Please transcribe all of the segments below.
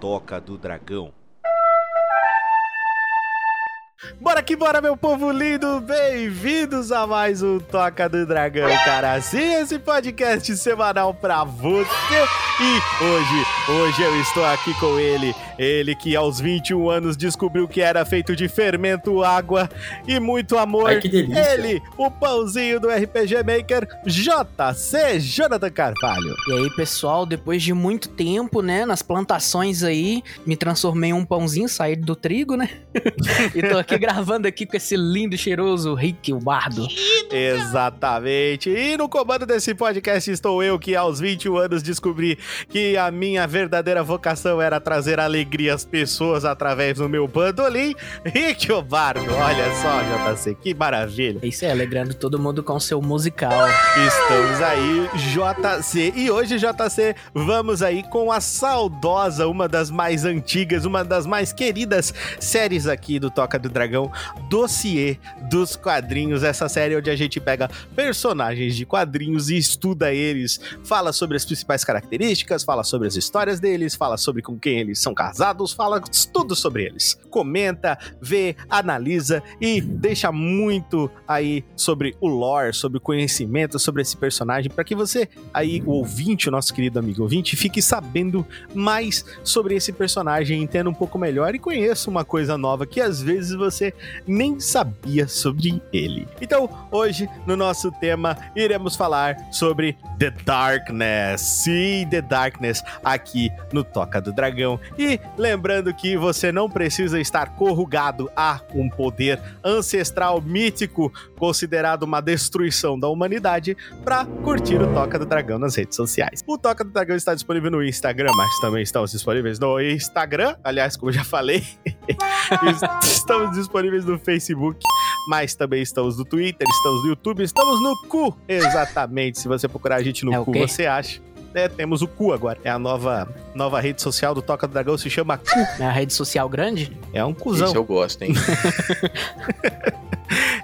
Toca do Dragão. Bora que bora, meu povo lindo! Bem-vindos a mais um Toca do Dragão, cara. Sim, esse podcast semanal pra você. E hoje, hoje eu estou aqui com ele, ele que aos 21 anos descobriu que era feito de fermento, água e muito amor. Ai, que delícia. Ele, o pãozinho do RPG Maker, JC Jonathan Carvalho. E aí, pessoal, depois de muito tempo, né, nas plantações aí, me transformei em um pãozinho, saí do trigo, né? e tô aqui gravando aqui com esse lindo e cheiroso Rick, o bardo. Exatamente. E no comando desse podcast estou eu que aos 21 anos descobri que a minha verdadeira vocação era trazer alegria às pessoas através do meu bandolim. Rick o Bardo, olha só, JC, que maravilha. É isso aí, alegrando todo mundo com o seu musical. Estamos aí, JC. E hoje, JC, vamos aí com a saudosa, uma das mais antigas, uma das mais queridas séries aqui do Toca do Dragão, Dossiê dos Quadrinhos. Essa série onde a gente pega personagens de quadrinhos e estuda eles, fala sobre as principais características, fala sobre as histórias deles, fala sobre com quem eles são casados, fala tudo sobre eles. Comenta, vê, analisa e deixa muito aí sobre o lore, sobre o conhecimento sobre esse personagem, para que você, aí, o ouvinte, o nosso querido amigo ouvinte, fique sabendo mais sobre esse personagem, entenda um pouco melhor e conheça uma coisa nova que às vezes você nem sabia sobre ele. Então, hoje, no nosso tema, iremos falar sobre The Darkness. Sim, The Darkness, aqui no Toca do Dragão. E lembrando que você não precisa estar corrugado a um poder ancestral mítico considerado uma destruição da humanidade para curtir o Toca do Dragão nas redes sociais. O Toca do Dragão está disponível no Instagram, mas também estamos disponíveis no Instagram, aliás, como eu já falei, estamos disponíveis no Facebook, mas também estamos no Twitter, estamos no YouTube, estamos no cu, exatamente. Se você procurar a gente no É cu, quê? você acha. É, temos o cu agora. É a nova, nova rede social do Toca do Dragão, se chama Cu. É a rede social grande? É um cuzão. Esse eu gosto, hein?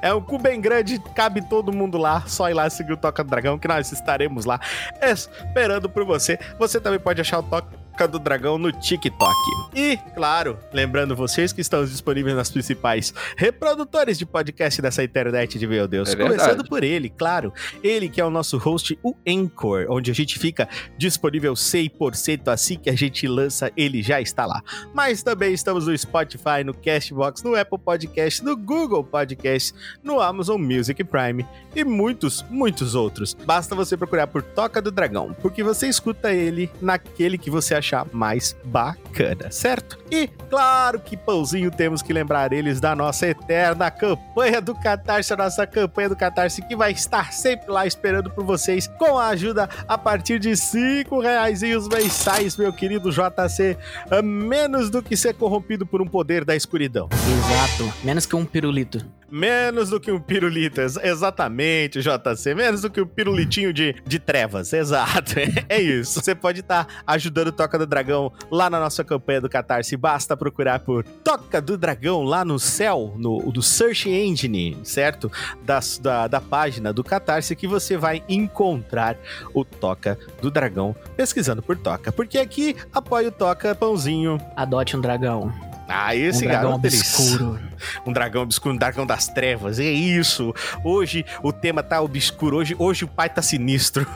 É um cu bem grande, cabe todo mundo lá. Só ir lá seguir o Toca do Dragão, que nós estaremos lá esperando por você. Você também pode achar o Toca do Dragão no TikTok. E, claro, lembrando vocês que estamos disponíveis nas principais reprodutores de podcast dessa internet de meu Deus. É. Começando por ele, claro. Ele que é o nosso host, o Anchor, onde a gente fica disponível 100% assim que a gente lança, ele já está lá. Mas também estamos no Spotify, no Castbox, no Apple Podcast, no Google Podcast, no Amazon Music Prime e muitos, muitos outros. Basta você procurar por Toca do Dragão, porque você escuta ele naquele que você achar mais bacana, certo? E claro que pãozinho temos que lembrar eles da nossa eterna campanha do Catarse, a nossa campanha do Catarse que vai estar sempre lá esperando por vocês com a ajuda a partir de cinco reais mensais, meu querido JC, a menos do que ser corrompido por um poder da escuridão. Exato. Menos que um pirulito. Menos do que um pirulito, ex- exatamente, JC. Menos do que um pirulitinho de, de trevas, exato. É isso. Você pode estar ajudando o Toca do Dragão lá na nossa campanha do Catarse. Basta procurar por Toca do Dragão lá no céu, no, no Search Engine, certo? Das- da, da página do Catarse que você vai encontrar o Toca do Dragão pesquisando por Toca. Porque aqui apoia o Toca Pãozinho. Adote um dragão. Ah, esse um dragão garoto obscuro. um dragão obscuro, um dragão das trevas. É isso. Hoje o tema tá obscuro. Hoje, hoje o pai tá sinistro.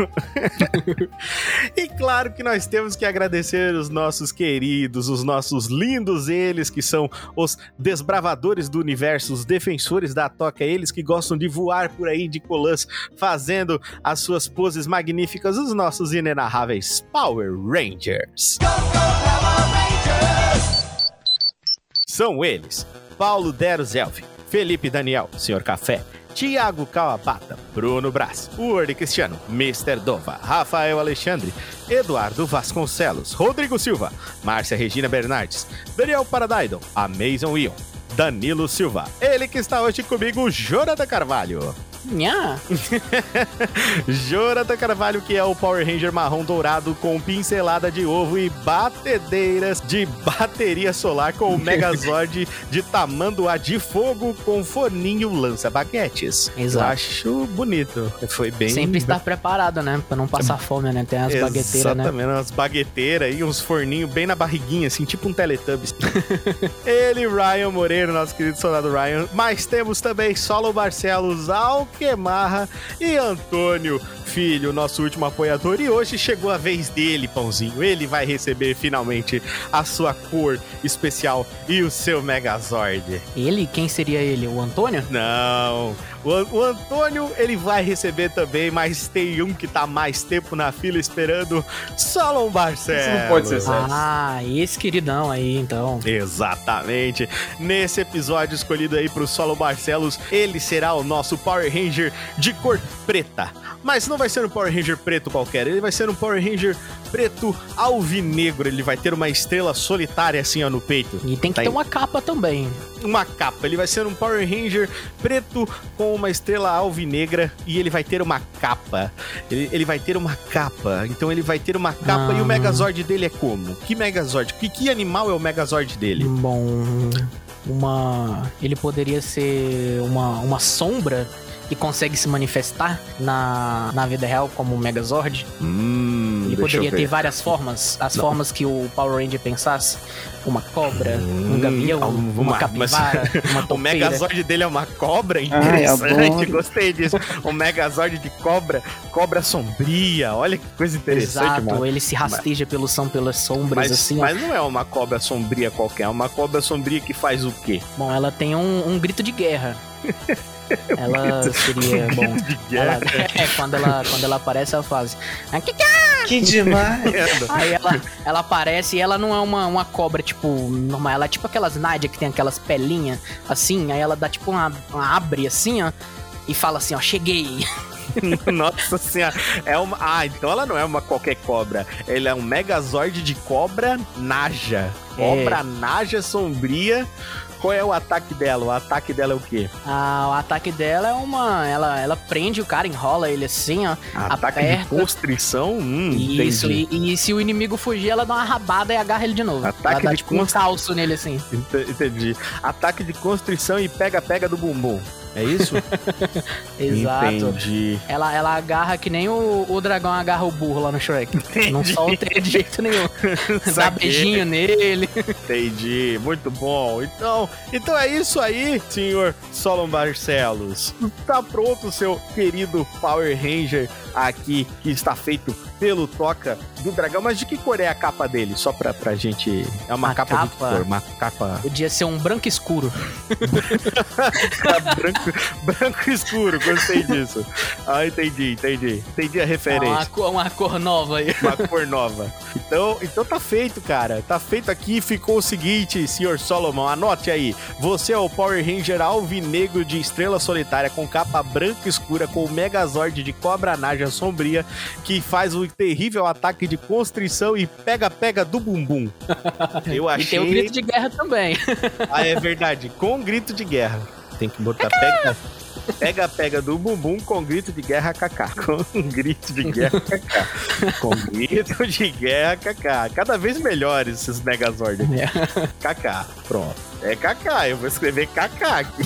e claro que nós temos que agradecer os nossos queridos, os nossos lindos eles que são os desbravadores do universo, os defensores da toca, eles que gostam de voar por aí de colãs, fazendo as suas poses magníficas, os nossos inenarráveis Power Rangers. São eles: Paulo Dero Felipe Daniel, Senhor Café, Tiago Kawabata, Bruno Brás, Word Cristiano, Mr. Dova, Rafael Alexandre, Eduardo Vasconcelos, Rodrigo Silva, Márcia Regina Bernardes, Daniel Paradaidon, Amazon Ion, Danilo Silva, ele que está hoje comigo, Jonathan Carvalho. Nha. Jonathan Carvalho, que é o Power Ranger marrom dourado com pincelada de ovo e batedeiras de bateria solar com o Megazord de tamanduá de fogo com forninho lança-baguetes. Exato. Eu acho bonito. Foi bem... Sempre estar preparado, né? Pra não passar fome, né? Tem as bagueteiras, né? Exatamente, umas bagueteiras e uns forninhos bem na barriguinha, assim, tipo um Teletubbies. Ele, Ryan Moreira, nosso querido soldado Ryan. Mas temos também Solo Barcelos, Alquemarra e Antônio Filho, nosso último apoiador. E hoje chegou a vez dele, Pãozinho. Ele vai receber finalmente a sua cor especial e o seu Megazord. Ele? Quem seria ele? O Antônio? Não. O, An- o Antônio, ele vai receber também, mas tem um que tá mais tempo na fila esperando, Solon Barcelos. Isso não pode ser sério. Ah, esse queridão aí, então. Exatamente. Nesse episódio escolhido aí pro Solo Barcelos, ele será o nosso Power Ranger de cor preta. Mas não vai ser um Power Ranger preto qualquer, ele vai ser um Power Ranger preto alvinegro. Ele vai ter uma estrela solitária assim ó, no peito. E tem que Tá ter aí. uma capa também. Uma capa. Ele vai ser um Power Ranger preto com uma estrela alvinegra e ele vai ter uma capa. Ele, ele vai ter uma capa. Então ele vai ter uma capa e o Ah. Megazord dele é como? Que Megazord? Que, que animal é o Megazord dele? Bom, uma. Ele poderia ser uma, uma sombra que consegue se manifestar na, na vida real como um Megazord. Hum, Ele poderia ter várias formas, as Não. formas que o Power Ranger pensasse. Uma cobra, um Hum, gavião, alguma- uma mas- capivara, uma O. Megazord dele é uma cobra? Ai, Interessante, adoro. gostei disso. O Megazord de cobra, cobra sombria. Olha que coisa interessante, Exato, mano. ele se rasteja pelo som, pelas sombras, Mas, assim. ó. mas não é uma cobra sombria qualquer, é uma cobra sombria que faz o quê? Bom, ela tem um, um grito de guerra. ela seria, bom... De Ela, guerra. é, quando ela, quando ela aparece, ela faz... "Aqui, Que demais! Aí ela, ela aparece e ela não é uma, uma cobra, tipo, normal. Ela é tipo aquelas Nádia que tem aquelas pelinhas, assim. Aí ela dá tipo uma, uma abre, assim, ó. E fala assim, ó, cheguei. Nossa senhora. É uma... Ah, então ela não é uma qualquer cobra. Ele é um Megazord de cobra Naja. Cobra Naja sombria. Qual é o ataque dela? O ataque dela é o quê? Ah, o ataque dela é uma... Ela, ela prende o cara, enrola ele assim, ó. Ataque de Aperta. constrição? Hum, Isso, e, e se o inimigo fugir, ela dá uma rabada e agarra ele de novo. Ataque dá de tipo um calço nele, assim. Ent- Entendi. Ataque de constrição e pega-pega do bumbum. É isso? Exato. Entendi. Ela, ela agarra que nem o, o dragão agarra o burro lá no Shrek. Não solta ele de jeito nenhum. Dá beijinho nele. Entendi, muito bom. Então, então é isso aí, senhor Solon Barcelos. Tá pronto o seu querido Power Ranger aqui, que está feito pelo Toca do Dragão. Mas de que cor é a capa dele? Só pra, pra gente... É uma A capa, de capa? cor? Uma capa Podia ser um branco escuro. branco, branco escuro, gostei disso. Ah, entendi, entendi. Entendi a É uma, referência. cor, uma cor nova aí. uma cor nova. Então, então tá feito, cara. Tá feito aqui. Ficou o seguinte, senhor Solomon, anote aí. Você é o Power Ranger alvinegro de estrela solitária com capa branca escura com o Megazord de cobra naja sombria que faz o terrível ataque de constrição e pega-pega do bumbum. Eu achei... E tem o grito de guerra também. Ah, é verdade. Com grito de guerra. Tem que botar pega... Pega, pega do bumbum com grito de guerra kaká. Com grito de guerra kaká. Com grito de guerra kaká. Cada vez melhores esses Megazord aqui. Kaká. Pronto. É kaká. Eu vou escrever kaká aqui.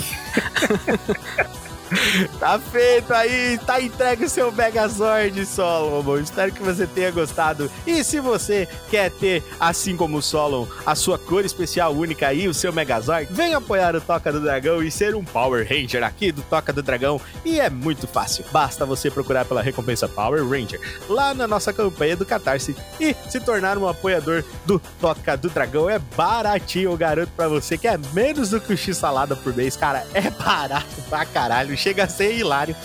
Tá feito aí, tá entregue o seu Megazord, Solomon. Espero que você tenha gostado. E se você quer ter, assim como o Solon, a sua cor especial única aí, o seu Megazord, vem apoiar o Toca do Dragão e ser um Power Ranger aqui do Toca do Dragão. E é muito fácil. Basta você procurar pela recompensa Power Ranger lá na nossa campanha do Catarse e se tornar um apoiador do Toca do Dragão. É baratinho, eu garanto pra você que é menos do que o X salada por mês, cara. É barato pra caralho, chega a ser hilário.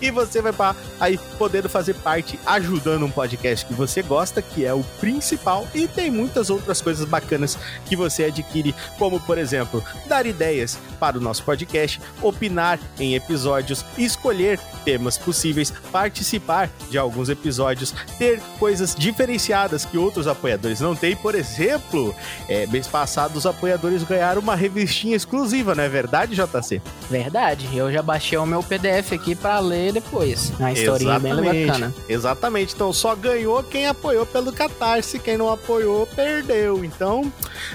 E você vai pra aí podendo fazer parte, ajudando um podcast que você gosta, que é o principal, e tem muitas outras coisas bacanas que você adquire, como por exemplo, dar ideias para o nosso podcast, opinar em episódios, escolher temas possíveis, participar de alguns episódios, ter coisas diferenciadas que outros apoiadores não têm. Por exemplo, é, mês passado os apoiadores ganharam uma revistinha exclusiva, não é verdade, JC? Verdade. Eu já baixei baixei o meu PDF aqui pra ler depois. Uma historinha bem Exatamente. bacana. Exatamente. Então só ganhou quem apoiou pelo Catarse, quem não apoiou perdeu. Então,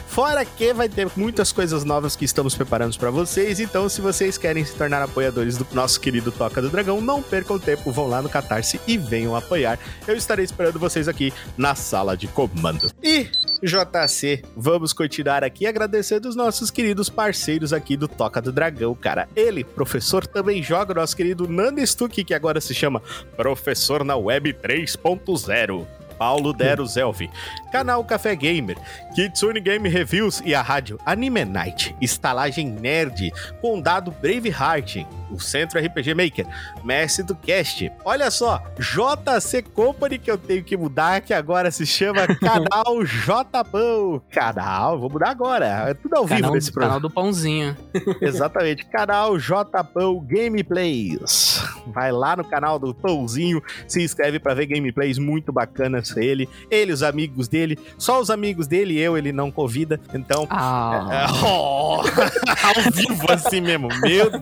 fora que vai ter muitas coisas novas que estamos preparando para vocês. Então, se vocês querem se tornar apoiadores do nosso querido Toca do Dragão, não percam tempo, vão lá no Catarse e venham apoiar. Eu estarei esperando vocês aqui na sala de comando. E JC, vamos continuar aqui agradecendo os nossos queridos parceiros aqui do Toca do Dragão, cara. Ele, professor, também joga, nosso querido Nando Stuck, que agora se chama Professor na Web 3.0. Paulo Dero Zelvi, canal Café Gamer, Kitsune Game Reviews e a rádio Anime Night, Estalagem Nerd, Condado Braveheart, o Centro RPG Maker, Mestre do Cast. Olha só, JC Company que eu tenho que mudar, que agora se chama Canal Jpão. Canal, vou mudar agora. É tudo ao vivo Canal, nesse programa. canal do pãozinho. Exatamente, canal Jpão Gameplays. Vai lá no canal do Pãozinho, se inscreve pra ver gameplays muito bacanas ele, ele, os amigos dele, só os amigos dele, eu, ele não convida. Então, Ah, é, oh, ao vivo assim mesmo, meu Deus.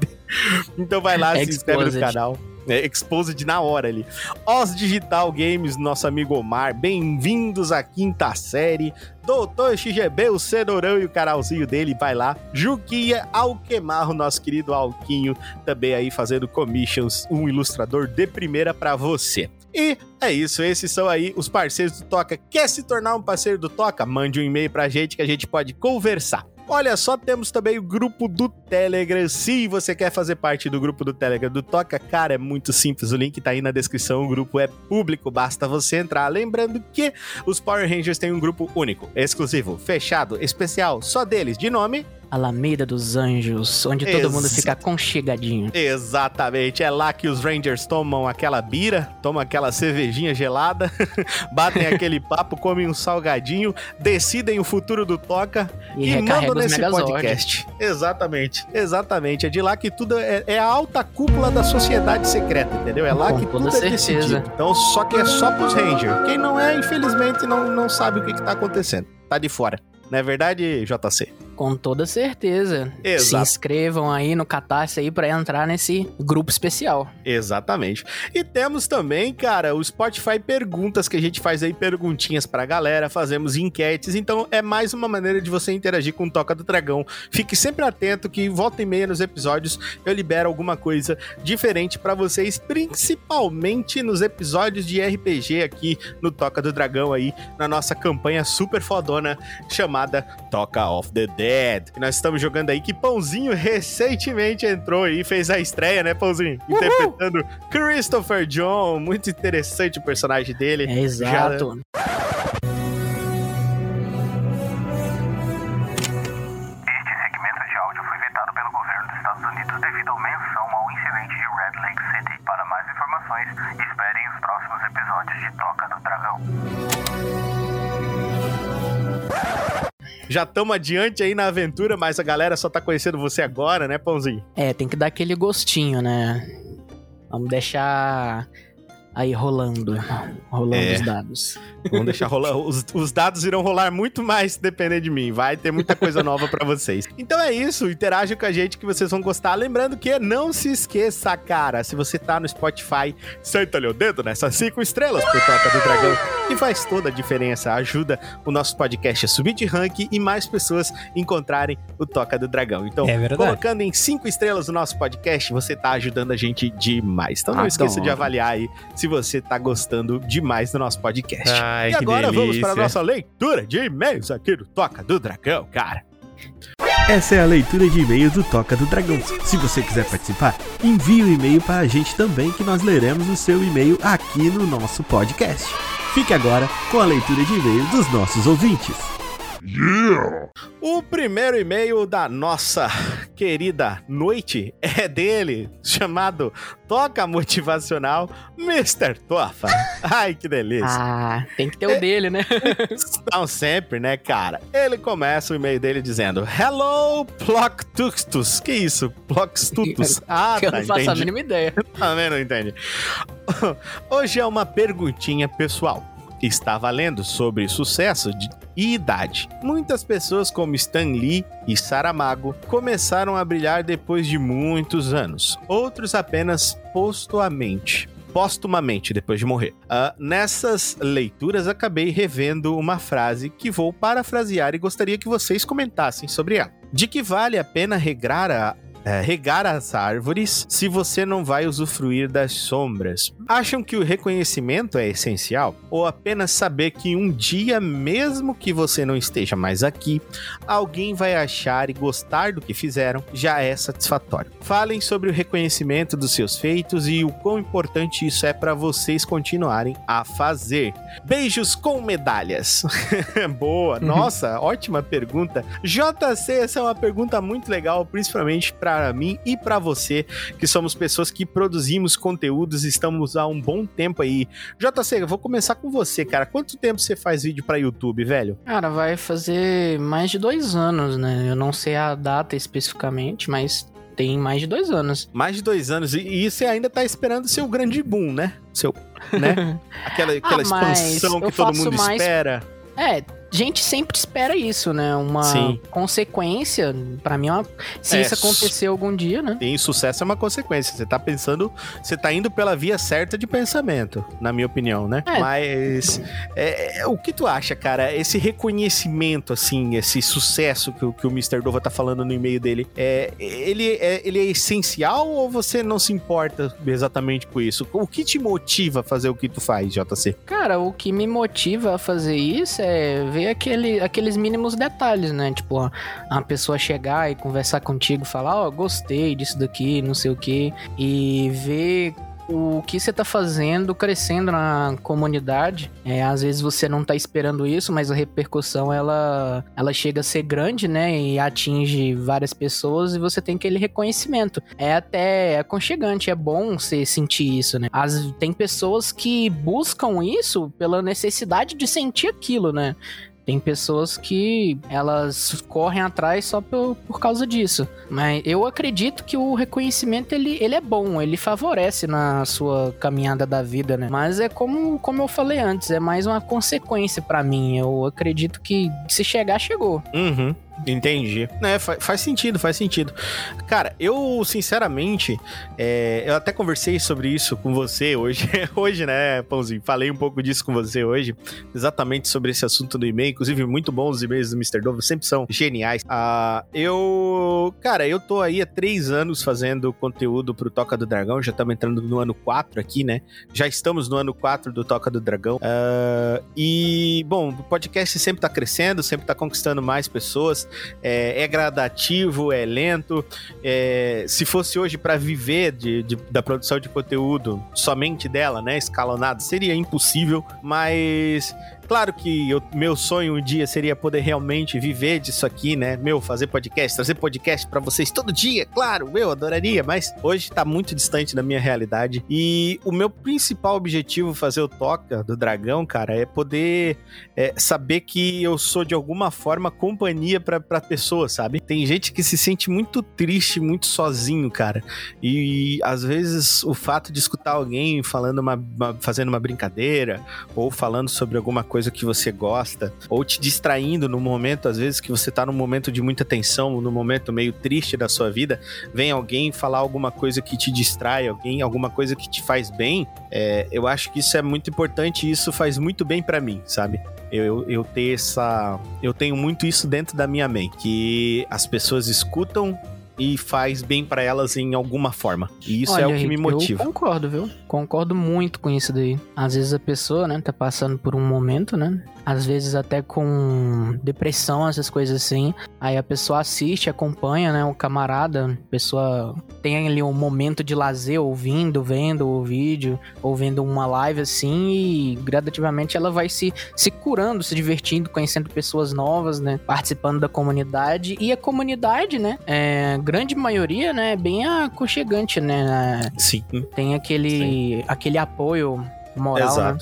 Então vai lá, se inscreve no Exposed. canal. É, Exposed na hora ali. Os Digital Games, nosso amigo Omar, bem-vindos à quinta série. Doutor XGB, o cenourão e o canalzinho dele, vai lá. Juquinha Alquemarro, nosso querido Alquinho, também aí fazendo commissions, um ilustrador de primeira pra você. E é isso, esses são aí os parceiros do Toca. Quer se tornar um parceiro do Toca? Mande um e-mail pra gente que a gente pode conversar. Olha só, temos também o grupo do Telegram. Se você quer fazer parte do grupo do Telegram do Toca, cara, é muito simples. O link tá aí na descrição. O grupo é público, basta você entrar. Lembrando que os Power Rangers têm um grupo único, exclusivo, fechado, especial, só deles, de nome Alameda dos Anjos, onde todo mundo fica aconchegadinho. Exatamente, é lá que os Rangers tomam aquela bira, tomam aquela cervejinha gelada, batem aquele papo, comem um salgadinho, decidem o futuro do Toca E, e, mandam nesse podcast. Exatamente, exatamente. É de lá que tudo é, é a alta cúpula da sociedade secreta, entendeu? É lá Com que tudo é certeza. decidido. Então, só que é só pros Rangers. Quem não é, infelizmente, não, não sabe o que, que tá acontecendo. Tá de fora. Não é verdade, JC? Com toda certeza. Exato. Se inscrevam aí no Catarse aí pra entrar nesse grupo especial. Exatamente. E temos também, cara, o Spotify Perguntas, que a gente faz aí perguntinhas pra galera, fazemos enquetes, então é mais uma maneira de você interagir com o Toca do Dragão. Fique sempre atento que volta e meia nos episódios eu libero alguma coisa diferente pra vocês, principalmente nos episódios de RPG aqui no Toca do Dragão aí, na nossa campanha super fodona chamada Toca of the Dead. Que nós estamos jogando aí que Pãozinho recentemente entrou e fez a estreia, né, Pãozinho? Interpretando Christopher John. Muito interessante o personagem dele. É exato. Este segmento de áudio foi vetado pelo governo dos Estados Unidos devido à menção ao incidente de Red Lake City. Para mais informações, esperem os próximos episódios de Toca do Dragão. Já estamos adiante aí na aventura, mas a galera só tá conhecendo você agora, né, Pãozinho? É, tem que dar aquele gostinho, né? Vamos deixar aí rolando. Rolando É. os dados. Vamos deixar rolar. Os, os dados irão rolar muito mais se depender de mim. Vai ter muita coisa nova pra vocês. Então é isso. Interajam com a gente que vocês vão gostar. Lembrando que não se esqueça, cara. Se você tá no Spotify, senta ali o dedo nessas cinco estrelas pro Toca do Dragão. Que faz toda a diferença. Ajuda o nosso podcast a subir de ranking e mais pessoas encontrarem o Toca do Dragão. Então, É verdade. colocando em cinco estrelas o nosso podcast, você tá ajudando a gente demais. Então não esqueça de Adoro. avaliar aí se você tá gostando demais do nosso podcast. Ai, e agora vamos para a nossa leitura de e-mails aqui do Toca do Dragão, cara. Essa é a leitura de e-mails do Toca do Dragão. Se você quiser participar, envie um e-mail para a gente também que nós leremos o seu e-mail aqui no nosso podcast. Fique agora com a leitura de e-mails dos nossos ouvintes. O primeiro e-mail da nossa querida noite é dele, chamado Toca Motivacional Mr. Tofa. Ai, que delícia. Ah, tem que ter o dele, né? Não sempre, né, cara? Ele começa o e-mail dele dizendo: Hello, Ploctustus. Que isso? Plocstutus. Ah, eu tá, não faço a entendi. mínima ideia. Também não entende. Hoje é uma perguntinha pessoal. Estava lendo sobre sucesso e idade. Muitas pessoas como Stan Lee e Saramago começaram a brilhar depois de muitos anos, outros apenas postumamente. Póstumamente, depois de morrer. Ah, nessas leituras, acabei revendo uma frase que vou parafrasear e gostaria que vocês comentassem sobre ela. De que vale a pena regrar a, é, regar as árvores se você não vai usufruir das sombras. Acham que o reconhecimento é essencial? Ou apenas saber que um dia, mesmo que você não esteja mais aqui, alguém vai achar e gostar do que fizeram já é satisfatório? Falem sobre o reconhecimento dos seus feitos e o quão importante isso é para vocês continuarem a fazer. Beijos com medalhas. Boa, nossa, ótima pergunta. JC, essa é uma pergunta muito legal, principalmente para mim e para você, que somos pessoas que produzimos conteúdos, estamos há um bom tempo aí. JC, eu vou começar com você, cara. Quanto tempo você faz vídeo para YouTube, velho? Cara, vai fazer mais de dois anos, né? Eu não sei a data especificamente, mas tem mais de dois anos. Mais de dois anos. E, e você ainda tá esperando seu grande boom, né? Seu, né? Aquela, aquela Ah, expansão que todo mundo mais- espera. É, gente sempre espera isso, né? Uma Sim. consequência, pra mim, é uma... se É, isso acontecer algum dia, né? E sucesso é uma consequência. Você tá pensando, você tá indo pela via certa de pensamento, na minha opinião, né? É. Mas é, é, o que tu acha, cara? Esse reconhecimento, assim, esse sucesso que, o- que o Mr. Dova tá falando no e-mail dele, é, ele, é, ele é essencial ou você não se importa exatamente com isso? O que te motiva a fazer o que tu faz, JC? Cara, o que me motiva a fazer isso é ver aquele, aqueles mínimos detalhes, né? Tipo, a, pessoa chegar e conversar contigo, falar, ó, gostei disso daqui, não sei o quê, e ver o que você tá fazendo crescendo na comunidade. É, às vezes você não tá esperando isso, mas a repercussão ela, ela chega a ser grande, né? E atinge várias pessoas e você tem aquele reconhecimento. É até aconchegante, é bom você sentir isso, né? As, tem pessoas que buscam isso pela necessidade de sentir aquilo, né? Tem pessoas que elas correm atrás só por, por causa disso. Mas eu acredito que o reconhecimento ele, ele é bom, ele favorece na sua caminhada da vida, né? Mas é como, como eu falei antes, é mais uma consequência pra mim. Eu acredito que se chegar, chegou. Uhum. Entendi. É, fa- faz sentido, faz sentido. Cara, eu, sinceramente, é, eu até conversei sobre isso com você hoje, hoje, né, Pãozinho? Falei um pouco disso com você hoje, exatamente sobre esse assunto do e-mail. Inclusive, muito bons os e-mails do Mr. Dove, sempre são geniais. Ah, eu, cara, eu tô aí há três anos fazendo conteúdo pro Toca do Dragão, já estamos entrando no ano 4 aqui, né? Já estamos no ano 4 do Toca do Dragão. Ah, e, bom, o podcast sempre tá crescendo, sempre tá conquistando mais pessoas é, é gradativo, é lento. é, se fosse hoje para viver de, de- da produção de conteúdo somente dela, né, escalonado, seria impossível. Mas claro que eu- meu sonho um dia seria poder realmente viver disso aqui, né? Meu, fazer podcast, trazer podcast para vocês todo dia, claro, eu adoraria, mas hoje tá muito distante da minha realidade. E o meu principal objetivo fazer o Toca do Dragão, cara, é poder é, saber que eu sou de alguma forma companhia pra pessoa, sabe? Tem gente que se sente muito triste, muito sozinho, cara. E, às vezes o fato de escutar alguém falando uma, uma- fazendo uma brincadeira, ou falando sobre alguma coisa que você gosta, ou te distraindo no momento, às vezes, que você tá num momento de muita tensão, num momento meio triste da sua vida, vem alguém falar alguma coisa que te distrai, alguém, alguma coisa que te faz bem, é, eu acho que isso é muito importante e isso faz muito bem pra mim, sabe? eu, eu ter essa. Eu tenho muito isso dentro da minha mente. Que as pessoas escutam e faz bem pra elas em alguma forma. E isso é o que me motiva. Eu concordo, viu? Concordo muito com isso daí. Às vezes a pessoa, né, tá passando por um momento, né? Às vezes até com depressão, essas coisas assim. Aí a pessoa assiste, acompanha, né? O camarada, a pessoa tem ali um momento de lazer ouvindo, vendo o vídeo, ou vendo uma live assim, e gradativamente ela vai se, se curando, se divertindo, conhecendo pessoas novas, né? Participando da comunidade. E a comunidade, né? É, grande maioria, né? É bem aconchegante, né? Sim. Tem aquele, aquele apoio moral, né?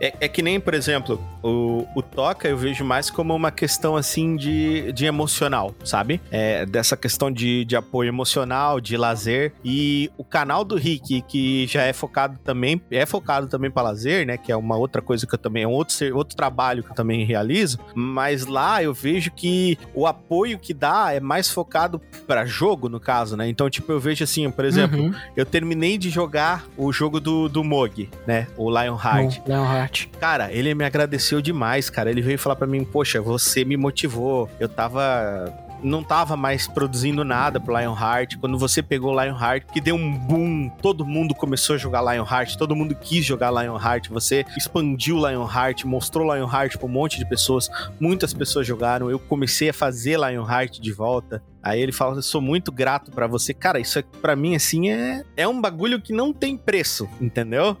É, é que nem, por exemplo, o, o Toca eu vejo mais como uma questão assim de, de emocional, sabe? É, dessa questão de, de apoio emocional, de lazer. E o canal do Rick, que já é focado também, é focado também para lazer, né? Que é uma outra coisa que eu também, é um outro, outro trabalho que eu também realizo. Mas lá eu vejo que o apoio que dá é mais focado para jogo, no caso, né? Então, tipo, eu vejo assim, por exemplo, Uhum. eu terminei de jogar o jogo do, do Mog, né? O Lionheart. Bom, Leonhardt. Cara, ele me agradeceu demais, cara. Ele veio falar pra mim, poxa, você me motivou. Eu tava não tava mais produzindo nada pro Lionheart. Quando você pegou Lionheart, que deu um boom, todo mundo começou a jogar Lionheart, todo mundo quis jogar Lionheart. Você expandiu Lionheart, mostrou Lionheart pra um monte de pessoas. Muitas pessoas jogaram. Eu comecei a fazer Lionheart de volta. Aí ele fala, eu sou muito grato pra você. Cara, isso é, pra mim, assim, é, é um bagulho que não tem preço, entendeu?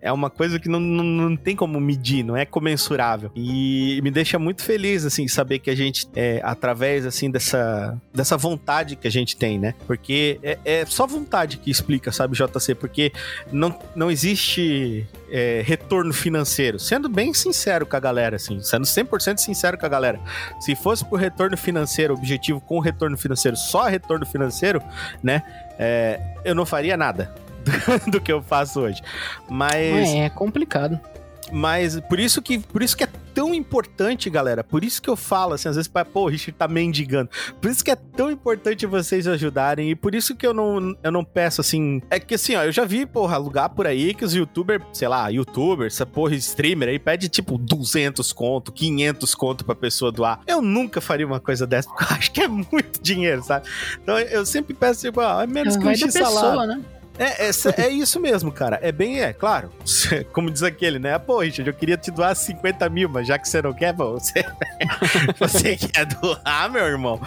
É uma coisa que não, não, não tem como medir, não é comensurável. E me deixa muito feliz, assim, saber que a gente, é, através, assim, dessa, dessa vontade que a gente tem, né? Porque é, é só vontade que explica, sabe, JC? Porque não, não existe é, retorno financeiro. Sendo bem sincero com a galera, assim, sendo 100% sincero com a galera. Se fosse por retorno financeiro, objetivo com retorno financeiro, só retorno financeiro, né? é, eu não faria nada do que eu faço hoje. Mas, É, é complicado. mas por isso que por isso que é tão importante, galera. Por isso que eu falo assim, às vezes, pô, o Richard tá mendigando. Por isso que é tão importante vocês ajudarem e por isso que eu não, eu não peço assim, é que assim, ó, eu já vi, porra, lugar por aí que os youtubers, sei lá, youtubers, essa porra streamer aí pede tipo 200 conto, 500 conto pra pessoa doar. Eu nunca faria uma coisa dessa, porque eu acho que é muito dinheiro, sabe? Então eu sempre peço tipo, ah, é menos que um X salário. pessoa, né? É, é, é isso mesmo, cara. É bem, é, claro. Como diz aquele, né? Pô, Richard, eu queria te doar 50 mil, mas já que você não quer, você, você quer doar, meu irmão.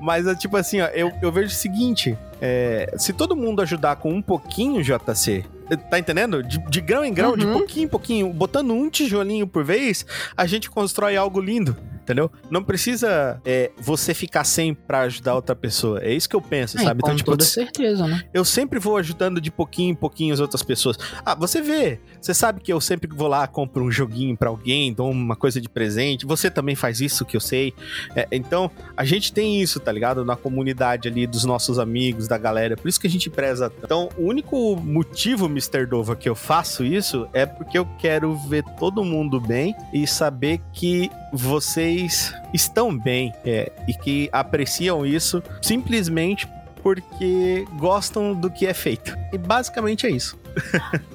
Mas, é tipo assim, ó, eu, eu vejo o seguinte: é, se todo mundo ajudar com um pouquinho, JC. Tá entendendo? De, de grão em grão, de Uhum. pouquinho em pouquinho, botando um tijolinho por vez, a gente constrói algo lindo, entendeu? Não precisa é, você ficar sem pra ajudar outra pessoa. É isso que eu penso, É, sabe? com Então, tipo, toda certeza, né? eu sempre vou ajudando de pouquinho em pouquinho as outras pessoas. Ah, você vê, você sabe que eu sempre vou lá, compro um joguinho pra alguém, dou uma coisa de presente. Você também faz isso, que eu sei. É, então, a gente tem isso, tá ligado? Na comunidade ali dos nossos amigos, da galera. Por isso que a gente preza. Então, o único motivo, Mr. Dova, que eu faço isso é porque eu quero ver todo mundo bem e saber que vocês estão bem é, e que apreciam isso simplesmente porque gostam do que é feito. E basicamente é isso.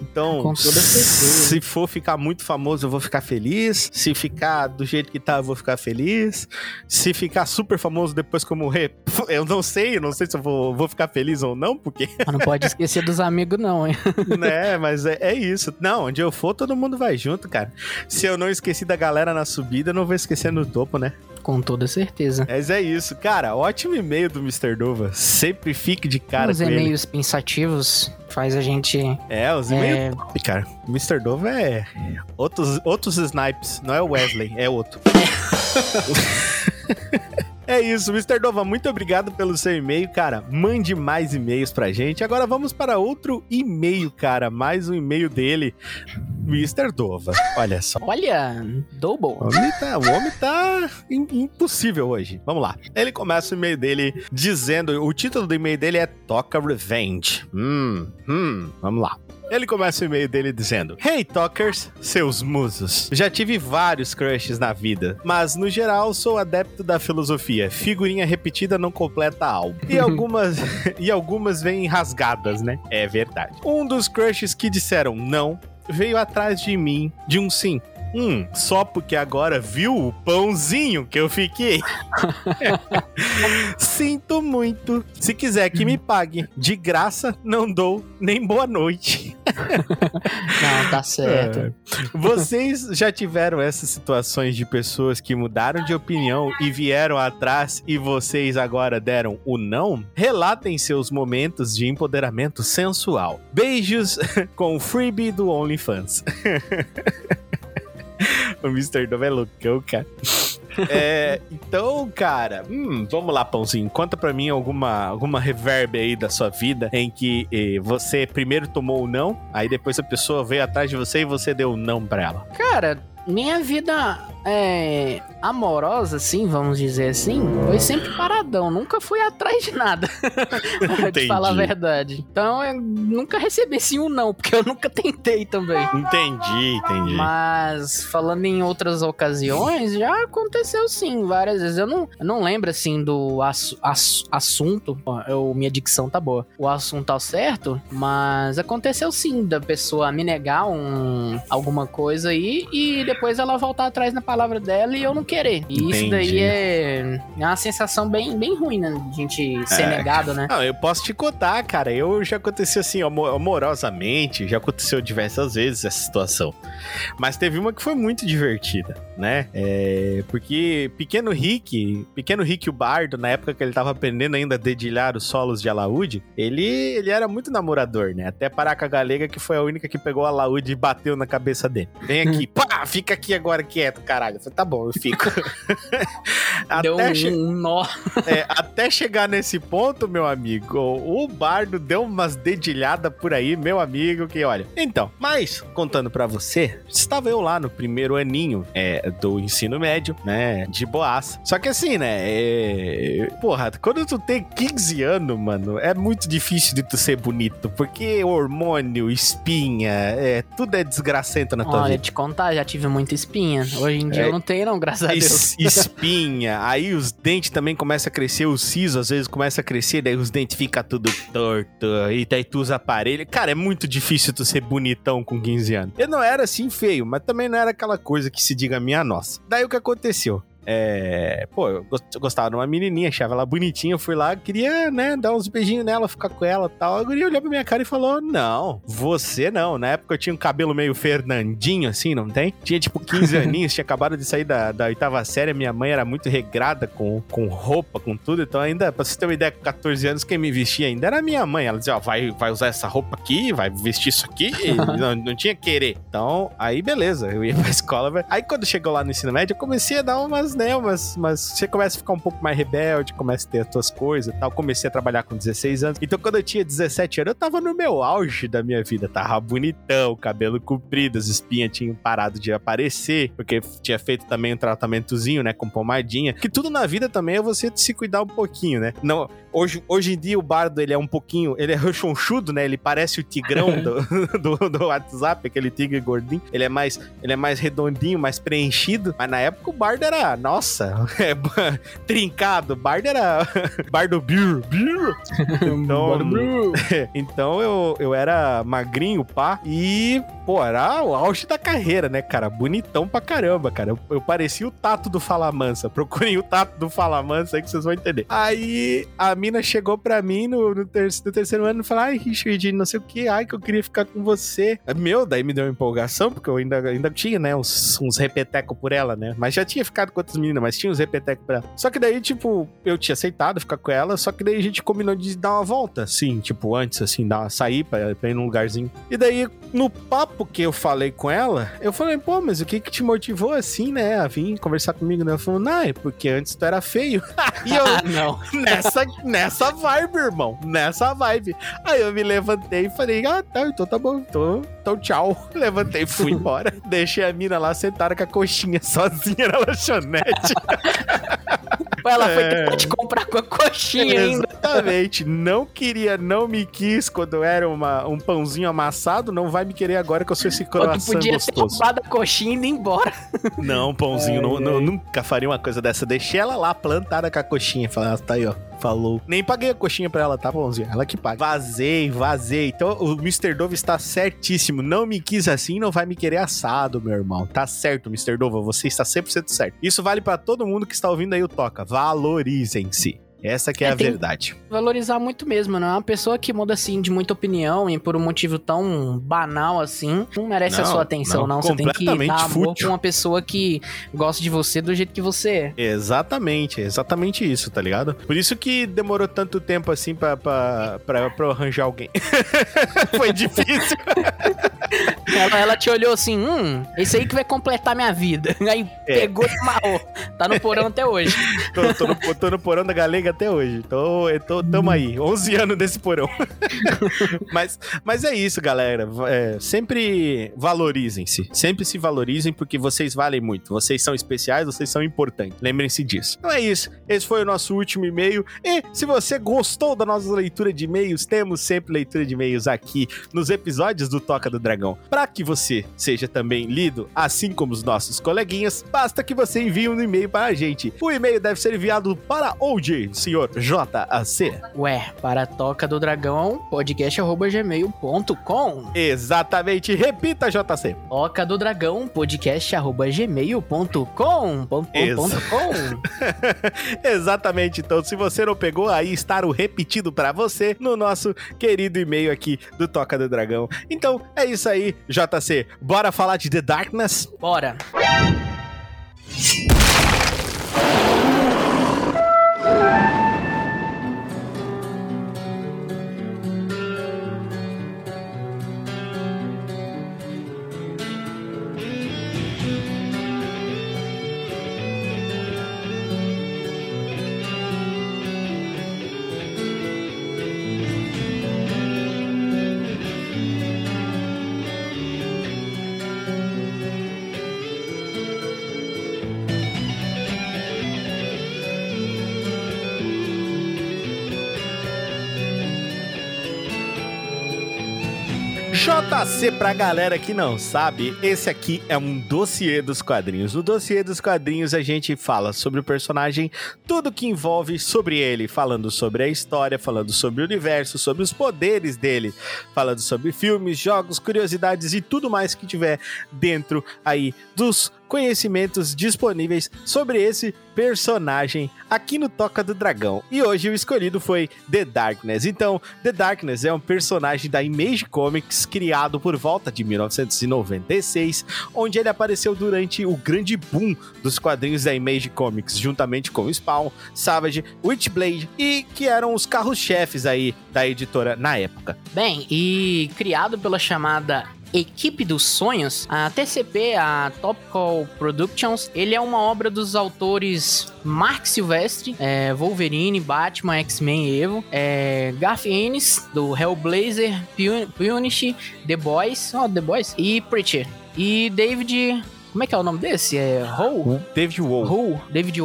Então, se for ficar muito famoso, eu vou ficar feliz. Se ficar do jeito que tá, eu vou ficar feliz. Se ficar super famoso depois que eu morrer, eu não sei, eu não sei se eu vou, vou ficar feliz ou não, porque, Mas não pode esquecer dos amigos, não, hein? né, mas é, é isso. Não, onde eu for, todo mundo vai junto, cara. Se eu não esqueci da galera na subida, eu não vou esquecer no topo, né? Com toda certeza. Mas é isso, cara. Ótimo e-mail do Mr. Dova. Sempre fique de cara Os com ele. e-mails pensativos faz a gente. É, os e-mails É, top, cara. O Mr. Dova é outros, outros snipes. Não é o Wesley, é outro. É isso, Mr. Dova, muito obrigado pelo seu e-mail, cara. Mande mais e-mails pra gente. Agora vamos para outro e-mail, cara. Mais um e-mail dele, Mr. Dova. Olha só. olha, double. O homem tá, o homem tá im- impossível hoje. Vamos lá. Ele começa o e-mail dele dizendo: o título do e-mail dele é Toca Revenge. Hum, hum, vamos lá. Ele começa o e-mail dele dizendo: Hey Talkers, seus musos. Já tive vários crushes na vida, mas no geral sou adepto da filosofia. Figurinha repetida não completa álbum. E algumas e algumas vêm rasgadas, né? É verdade. Um dos crushes que disseram não veio atrás de mim de um sim. Hum, só porque agora viu o pãozinho que eu fiquei. Sinto muito. Se quiser que me pague, de graça não dou nem boa noite. Não, tá certo. É. Vocês já tiveram essas situações de pessoas que mudaram de opinião e vieram atrás e vocês agora deram o não? Relatem seus momentos de empoderamento sensual. Beijos com o freebie do OnlyFans. o Mr. Dove é loucão, cara. É, então, cara, hum, vamos lá, Pãozinho. Conta pra mim alguma, alguma reverb aí da sua vida em que eh, você primeiro tomou o não, aí depois a pessoa veio atrás de você e você deu o não pra ela. Cara, minha vida é, amorosa, assim, vamos dizer assim, foi sempre paradão. Nunca fui atrás de nada. de Entendi. falar a verdade. Então eu nunca recebi sim um não, porque eu nunca tentei também. Entendi, entendi. Mas falando em outras ocasiões, já aconteceu sim, várias vezes. Eu não, eu não lembro assim do assu- assu- assunto. Ó, Eu, minha dicção tá boa. O assunto ao certo, mas aconteceu sim da pessoa me negar um, alguma coisa aí e depois ela voltar atrás na palavra dela e eu não querer. E isso Entendi. daí é, é uma sensação bem, bem ruim, né? De gente ser É. negado, né? Não, eu posso te contar, cara. Eu já aconteceu assim, amo- amorosamente, já aconteceu diversas vezes essa situação. Mas teve uma que foi muito divertida, né? É, porque Pequeno Rick, Pequeno Rick o Bardo, na época que ele tava aprendendo ainda a dedilhar os solos de alaúde, ele, ele era muito namorador, né? Até Paraca Galega, que foi a única que pegou o alaúde e bateu na cabeça dele. Vem aqui, pá, fica aqui agora quieto, caralho. Eu falei, tá bom, eu fico. Deu Até um, che- um nó. é, até chegar nesse ponto, meu amigo, o Bardo deu umas dedilhadas por aí, meu amigo, que olha. Então, mas, contando pra você, estava eu lá no primeiro aninho é, do ensino médio, né, de boaça. Só que assim, né, é, porra, quando tu tem 15 anos, mano, é muito difícil de tu ser bonito, porque hormônio, espinha, é, tudo é desgracento na tua Olha, vida. te contar, já tive muita espinha. Hoje em dia É. eu não tenho, não, graças a Deus. Es- espinha, aí os dentes também começam a crescer, o siso às vezes começa a crescer, daí os dentes ficam tudo torto, e daí tu usa aparelho. Cara, é muito difícil tu ser bonitão com 15 anos. Eu não era assim feio, mas também não era aquela coisa que se diga minha nossa. Daí o que aconteceu? É. Pô, eu gos- eu gostava de uma menininha, achava ela bonitinha. Eu fui lá, queria, né, dar uns beijinhos nela, ficar com ela e tal. A guria olhou pra minha cara e falou: Não, você não. Na época eu tinha um cabelo meio Fernandinho, assim, não tem? Tinha tipo 15 aninhos, tinha acabado de sair da, da oitava série. Minha mãe era muito regrada com, com roupa, com tudo. Então, ainda, pra você ter uma ideia, com 14 anos, quem me vestia ainda era minha mãe. Ela dizia: Ó, vai, vai usar essa roupa aqui, vai vestir isso aqui. não, não tinha querer. Então, aí beleza, eu ia pra escola. Aí quando chegou lá no ensino médio, eu comecei a dar umas, né, umas, mas você começa a ficar um pouco mais rebelde, começa a ter as suas coisas e tal. Comecei a trabalhar com 16 anos. Então, quando eu tinha 17 anos, eu tava no meu auge da minha vida. Tava bonitão, cabelo comprido, as espinhas tinham parado de aparecer, porque tinha feito também um tratamentozinho, né, com pomadinha. Que tudo na vida também é você se cuidar um pouquinho, né? Não, hoje, hoje em dia o bardo, ele é um pouquinho, ele é rechonchudo, né? Ele parece o tigrão do, do, do WhatsApp, aquele tigre gordinho. Ele é mais, ele é mais redondinho, mais preenchido. Mas na época o bardo era, nossa, é, trincado. Bardo era bardo beer, beer. Então, então eu, eu era magrinho, pá, e, pô, era o auge da carreira, né, cara? Bonitão pra caramba, cara. Eu, eu parecia o tato do Fala Mansa. Procurem o tato do Fala Mansa aí que vocês vão entender. Aí a mina chegou pra mim no, no, ter- no terceiro ano e falou: Ai, Richard, não sei o que, ai, que eu queria ficar com você. Meu, daí me deu uma empolgação, porque eu ainda, ainda tinha, né, uns, uns repetecos por ela, né? Mas já tinha ficado com outras meninas, mas tinha uns repetecos por ela. Só que daí, tipo, eu tinha aceitado ficar com ela, só que daí a gente combinou de dar uma volta, assim, tipo, antes, assim, dar uma sair pra, pra ir num lugarzinho. E daí, no papo que eu falei com ela, eu falei, pô, mas o que que te motivou assim, né, a vir conversar comigo, né? Ela falou, não, é porque antes tu era feio. e eu, não. nessa, nessa vibe, irmão. Nessa vibe. Aí eu me levantei e falei, ah, tá, então tá bom, então, então tchau. Levantei e fui embora. Deixei a mina lá sentada com a coxinha sozinha na lanchonete. Ela foi É. tentar te comprar com a coxinha ainda. Exatamente. Não queria, não me quis quando era uma, um pãozinho amassado, não vai me querer agora que eu sou esse tu croissant podia ter gostoso. roubado a coxinha e ido embora. Não, pãozinho, não, não- nunca faria uma coisa dessa. Deixei ela lá plantada com a coxinha. Falei, ah, tá aí, ó. Falou. Nem paguei a coxinha pra ela, tá, pãozinho? Ela que paga. Vazei, vazei. Então o Mr. Dove está certíssimo. Não me quis assim, não vai me querer assado, meu irmão. Tá certo, Mr. Dove. Você está 100% certo. Isso vale pra todo mundo que está ouvindo aí o Toca. Valorizem-se. Essa que é, É, a verdade. Valorizar muito mesmo, não é uma pessoa que muda assim de muita opinião e por um motivo tão banal assim, não merece a Não, sua atenção, não, não. Você tem que dar amor fútil. com uma pessoa que gosta de você do jeito que você é. Exatamente, exatamente isso, tá ligado? Por isso que demorou tanto tempo assim pra, pra, pra, pra arranjar alguém. Foi difícil. Ela, ela te olhou assim, hum, esse aí que vai completar minha vida. Aí É. pegou e amarrou. Tá no porão até hoje. Tô, tô no, tô no porão da Galega até hoje. Tô, tô, tamo aí, 11 anos desse porão. mas, mas é isso, galera. É, sempre valorizem-se. Sempre se valorizem porque vocês valem muito. Vocês são especiais, vocês são importantes. Lembrem-se disso. Então é isso. Esse foi o nosso último e-mail. E se você gostou da nossa leitura de e-mails, temos sempre leitura de e-mails aqui nos episódios do Toca do Dragão. Para que você seja também lido, assim como os nossos coleguinhas, basta que você envie um e-mail para a gente. O e-mail deve ser enviado para onde, senhor JAC? Ué, para Toca do Dragão, podcast.gmail.com. Exatamente. Repita, JC. Toca do Dragão, podcast.gmail.com. Pom, pom, Isso. ponto com. Exatamente. Então, se você não pegou, aí está o repetido para você no nosso querido e-mail aqui do Toca do Dragão. Então, é isso aí, JC. Bora falar de The Darkness? Bora. JC pra galera que não sabe, esse aqui é um dossiê dos quadrinhos. No dossiê dos quadrinhos a gente fala sobre o personagem, tudo que envolve sobre ele, falando sobre a história, falando sobre o universo, sobre os poderes dele, falando sobre filmes, jogos, curiosidades e tudo mais que tiver dentro aí dos conhecimentos disponíveis sobre esse personagem aqui no Toca do Dragão. E hoje o escolhido foi The Darkness. Então, The Darkness é um personagem da Image Comics criado por volta de 1996, onde ele apareceu durante o grande boom dos quadrinhos da Image Comics, juntamente com Spawn, Savage, Witchblade e que eram os carros-chefes aí da editora na época. Bem, e criado pela chamada Equipe dos Sonhos, a TCP, a Topical Productions, ele é uma obra dos autores Mark Silvestre, é, Wolverine, Batman, X-Men e Evo, é, Garth Ennis, do Hellblazer, Pun- Punish, The Boys, ó, The Boys, e Preacher. E David... Como é que é o nome desse? É Howe? David. Howe, David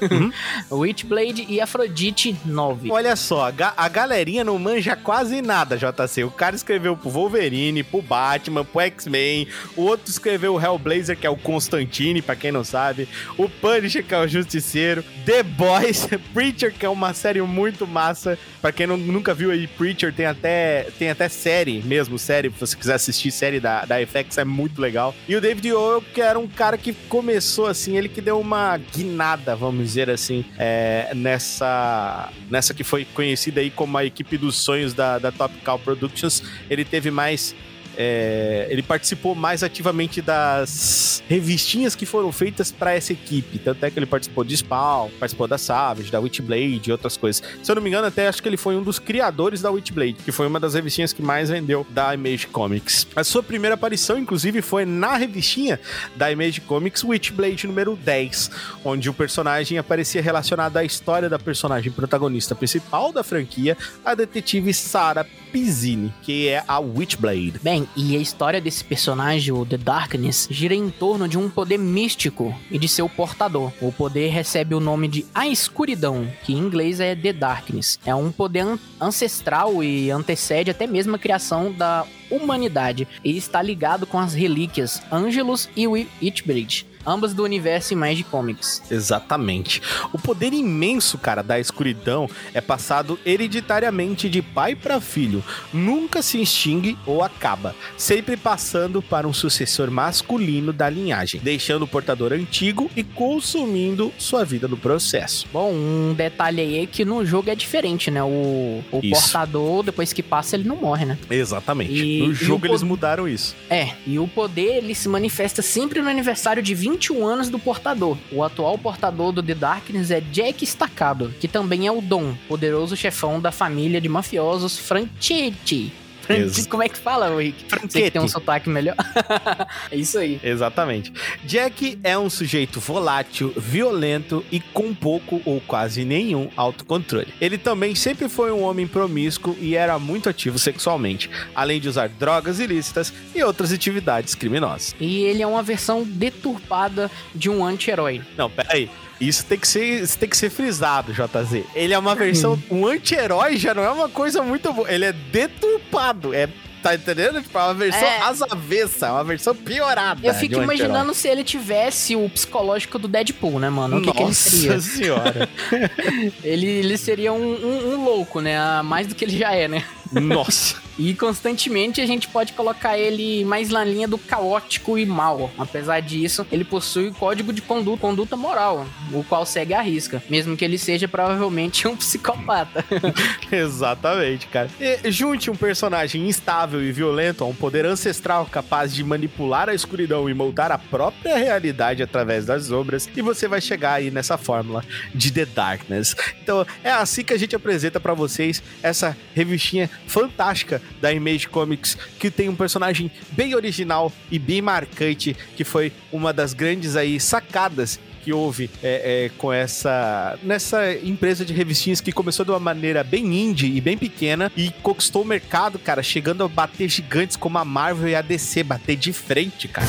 Howe. Witchblade e Afrodite 9. Olha só, a, ga- a galerinha não manja quase nada, JC. O cara escreveu pro Wolverine, pro Batman, pro X-Men. O outro escreveu o Hellblazer, que é o Constantine, pra quem não sabe. O Punisher, que é o Justiceiro. The Boys, Preacher, que é uma série muito massa. Pra quem não- nunca viu aí, Preacher tem até, tem até série mesmo, série. Se você quiser assistir série da, da FX, é muito legal. E o David O, que era um cara que começou assim, ele que deu uma guinada, vamos dizer assim, é, nessa, nessa que foi conhecida aí como a equipe dos sonhos da, da Top Cow Productions. Ele teve mais. É, ele participou mais ativamente das revistinhas que foram feitas para essa equipe. Tanto é que ele participou de Spawn, participou da Savage, da Witchblade e outras coisas. Se eu não me engano, até acho que ele foi um dos criadores da Witchblade, que foi uma das revistinhas que mais vendeu da Image Comics. A sua primeira aparição, inclusive, foi na revistinha da Image Comics Witchblade número 10, onde o personagem aparecia relacionado à história da personagem protagonista principal da franquia, a detetive Sarah Pizzini, que é a Witchblade. Bem, e a história desse personagem, o The Darkness, gira em torno de um poder místico e de seu portador. O poder recebe o nome de A Escuridão, que em inglês é The Darkness. É um poder an- ancestral e antecede até mesmo a criação da humanidade e está ligado com as relíquias Angelus e Witchblade, ambas do universo Image Comics. Exatamente. O poder imenso, cara, da escuridão é passado hereditariamente de pai para filho. Nunca se extingue ou acaba, sempre passando para um sucessor masculino da linhagem, deixando o portador antigo e consumindo sua vida no processo. Bom, um detalhe aí é que no jogo é diferente, né? O, o portador, depois que passa, ele não morre, né? Exatamente. E- no jogo eles pod- mudaram isso. É, e o poder ele se manifesta sempre no aniversário de 21 anos do portador. O atual portador do The Darkness é Jack Staccato, que também é o Dom, poderoso chefão da família de mafiosos Franchetti. Ex- Como é que fala, Rick? Você que Franquete. tem um sotaque melhor. é isso aí. Exatamente. Jack é um sujeito volátil, violento e com pouco ou quase nenhum autocontrole. Ele também sempre foi um homem promíscuo e era muito ativo sexualmente, além de usar drogas ilícitas e outras atividades criminosas. E ele é uma versão deturpada de um anti-herói. Não, peraí. Isso tem que ser, isso tem que ser frisado, JZ. Ele é uma versão. Um anti-herói já não é uma coisa muito boa. Ele é deturpado. É. Tá entendendo? Tipo, é uma versão É. às avessas, é uma versão piorada. Eu fico de um imaginando se ele tivesse o psicológico do Deadpool, né, mano? O que, que ele Nossa seria? senhora. Ele, ele seria um, um- um louco, né? Mais do que ele já é, né? Nossa. E constantemente a gente pode colocar ele mais na linha do caótico e mal. Apesar disso, ele possui código de conduta, conduta moral, o qual segue a risca, mesmo que ele seja provavelmente um psicopata. Exatamente, cara. E junte um personagem instável e violento a um poder ancestral capaz de manipular a escuridão e moldar a própria realidade através das obras, e você vai chegar aí nessa fórmula de The Darkness. Então, é assim que a gente apresenta pra vocês essa revistinha fantástica da Image Comics, que tem um personagem bem original e bem marcante, que foi uma das grandes aí sacadas que houve é, é, com essa nessa empresa de revistinhas que começou de uma maneira bem indie e bem pequena e conquistou o mercado, cara, chegando a bater gigantes como a Marvel e a DC, bater de frente, cara.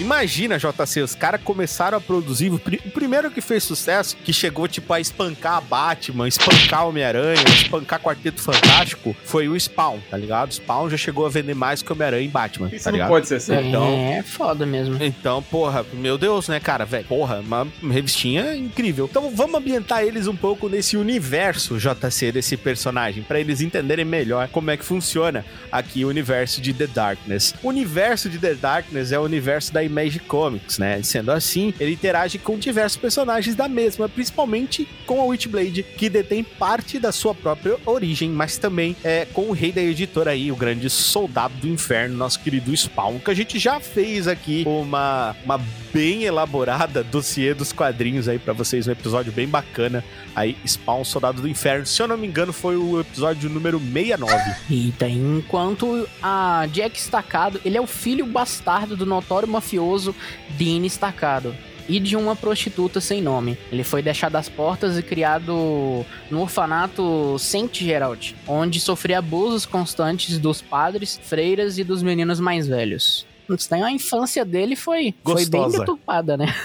Imagina, JC, os caras começaram a produzir. O, pri- o primeiro que fez sucesso, que chegou, tipo, a espancar a Batman, espancar o Homem-Aranha, espancar Quarteto Fantástico, foi o Spawn, tá ligado? O Spawn já chegou a vender mais que o Homem-Aranha e Batman, Isso tá não ligado? pode ser certo. Então- É foda mesmo. Então, porra, meu Deus, né, cara, velho? Porra, uma revistinha incrível. Então, vamos ambientar eles um pouco nesse universo JC desse personagem, pra eles entenderem melhor como é que funciona aqui o universo de The Darkness. O universo de The Darkness é o universo da Image Comics, né? Sendo assim, ele interage com diversos personagens da mesma, principalmente com a Witchblade, que detém parte da sua própria origem, mas também é com o rei da editora aí, o grande soldado do inferno, nosso querido Spawn, que a gente já fez aqui uma, uma bem elaborada dossiê dos quadrinhos aí pra vocês, um episódio bem bacana aí, Spawn, Soldado do Inferno. Se eu não me engano, foi o episódio número 69. Eita, enquanto a Jack Estacado, ele é o filho bastardo do notório mafioso Dean Estacado. E de uma prostituta sem nome. Ele foi deixado às portas e criado no orfanato Saint Gerald, onde sofria abusos constantes dos padres, freiras e dos meninos mais velhos. Então, a infância dele foi, foi bem deturpada, né?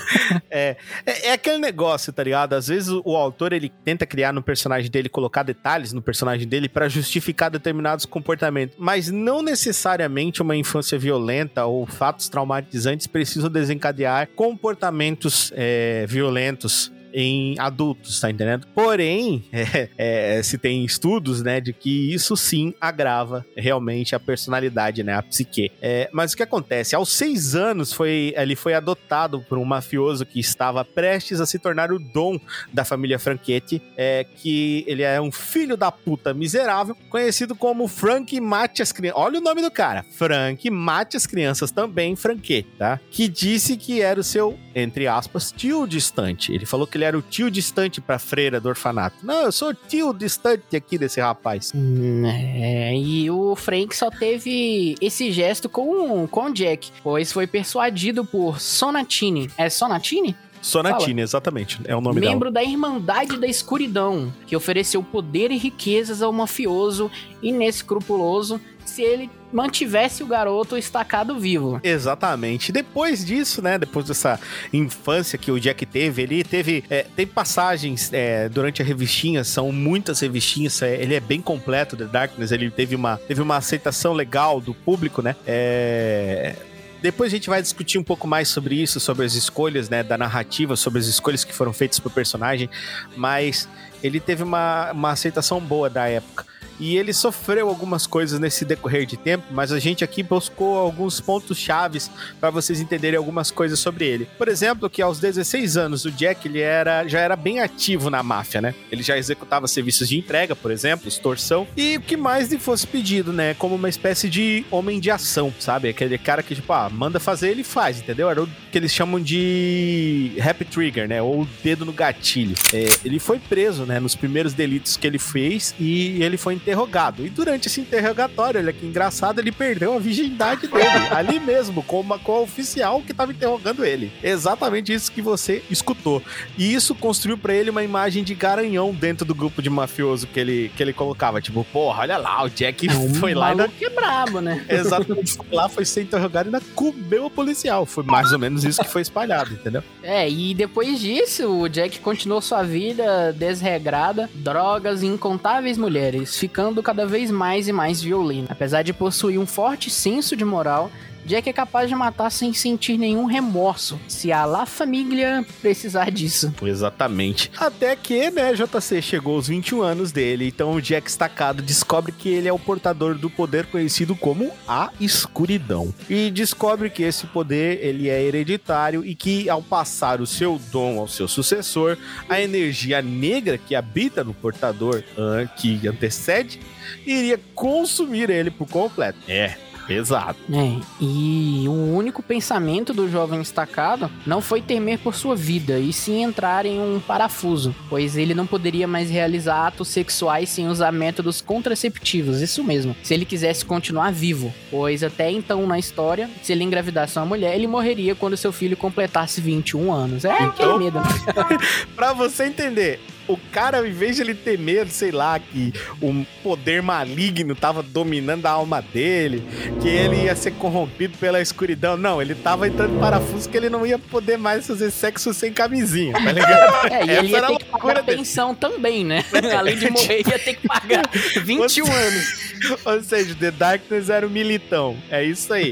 É, é, é aquele negócio, tá ligado? Às vezes o, o autor ele tenta criar no personagem dele, colocar detalhes no personagem dele pra justificar determinados comportamentos, mas não necessariamente uma infância violenta ou fatos traumatizantes precisam desencadear comportamentos é, violentos em adultos, tá entendendo? Porém, é, é, se tem estudos, né, de que isso sim agrava realmente a personalidade, né, a psique. É, mas o que acontece? Aos seis anos, foi, ele foi adotado por um mafioso que estava prestes a se tornar o dom da família Franchetti, é, que ele é um filho da puta miserável, conhecido como Frank Mate as Crianças. Olha o nome do cara, Frank Mate as Crianças também, Franchetti, tá? Que disse que era o seu, entre aspas, tio distante. Ele falou que ele era o tio distante pra freira do orfanato. Não, eu sou o tio distante aqui desse rapaz. Hum, É, e o Frank só teve esse gesto com, com o Jack, pois foi persuadido por Sonatine. É Sonatine? Sonatine, exatamente. É o nome dela. Membro da Irmandade da Escuridão, que ofereceu poder e riquezas ao mafioso inescrupuloso se ele mantivesse o garoto estacado vivo. Exatamente. Depois disso, né? Depois dessa infância que o Jack teve, ele teve. É, tem passagens é, durante a revistinha, são muitas revistinhas. é, ele é bem completo, The Darkness. Ele teve uma, teve uma aceitação legal do público, né? É. Depois a gente vai discutir um pouco mais sobre isso, sobre as escolhas, né, da narrativa, sobre as escolhas que foram feitas pro personagem, mas ele teve uma, uma aceitação boa da época. E ele sofreu algumas coisas nesse decorrer de tempo, mas a gente aqui buscou alguns pontos chaves para vocês entenderem algumas coisas sobre ele. Por exemplo, que aos 16 anos o Jack ele era, já era bem ativo na máfia, né? Ele já executava serviços de entrega, por exemplo, extorsão e o que mais lhe fosse pedido, né? Como uma espécie de homem de ação, sabe? Aquele cara que tipo, ah, manda fazer, ele faz, entendeu? Era o que eles chamam de happy trigger, né? Ou dedo no gatilho. É, ele foi preso, né? Nos primeiros delitos que ele fez e ele foi interrogado. E durante esse interrogatório, olha que engraçado, ele perdeu a virgindade dele, ali mesmo, com, uma, com a oficial que tava interrogando ele. Exatamente isso que você escutou. E isso construiu para ele uma imagem de garanhão dentro do grupo de mafioso que ele, que ele colocava. Tipo, porra, olha lá, o Jack É um foi lá e ainda maluco que é brabo, né? Exatamente. Foi lá, foi ser interrogado e ainda comeu o policial. Foi mais ou menos isso que foi espalhado, entendeu? É, e depois disso, o Jack continuou sua vida desregrada, drogas e incontáveis mulheres, ficando cada vez mais e mais violento. Apesar de possuir um forte senso de moral, Jack é capaz de matar sem sentir nenhum remorso, se a La Família precisar disso. Exatamente. Até que, né, JC chegou aos 21 anos dele, então o Jack Estacado descobre que ele é o portador do poder conhecido como a escuridão. E descobre que esse poder, ele é hereditário e que ao passar o seu dom ao seu sucessor, a energia negra que habita no portador, ah, que antecede, iria consumir ele por completo. É, pesado. É, e o único pensamento do jovem estacado não foi temer por sua vida, e sim entrar em um parafuso, pois ele não poderia mais realizar atos sexuais sem usar métodos contraceptivos, isso mesmo, se ele quisesse continuar vivo, pois até então na história, se ele engravidasse uma mulher, ele morreria quando seu filho completasse 21 anos. É aquele Então- medo, né? Pra você entender, o cara, em vez de ele ter medo, sei lá, que um poder maligno tava dominando a alma dele, que ele ia ser corrompido pela escuridão. Não, ele tava entrando em parafuso que ele não ia poder mais fazer sexo sem camisinha, tá ligado? É, e Essa ele ia ter que pagar dele. pensão também, né? Além de morrer, ia ter que pagar 21 anos. Ou seja, The Darkness era o militão. É isso aí.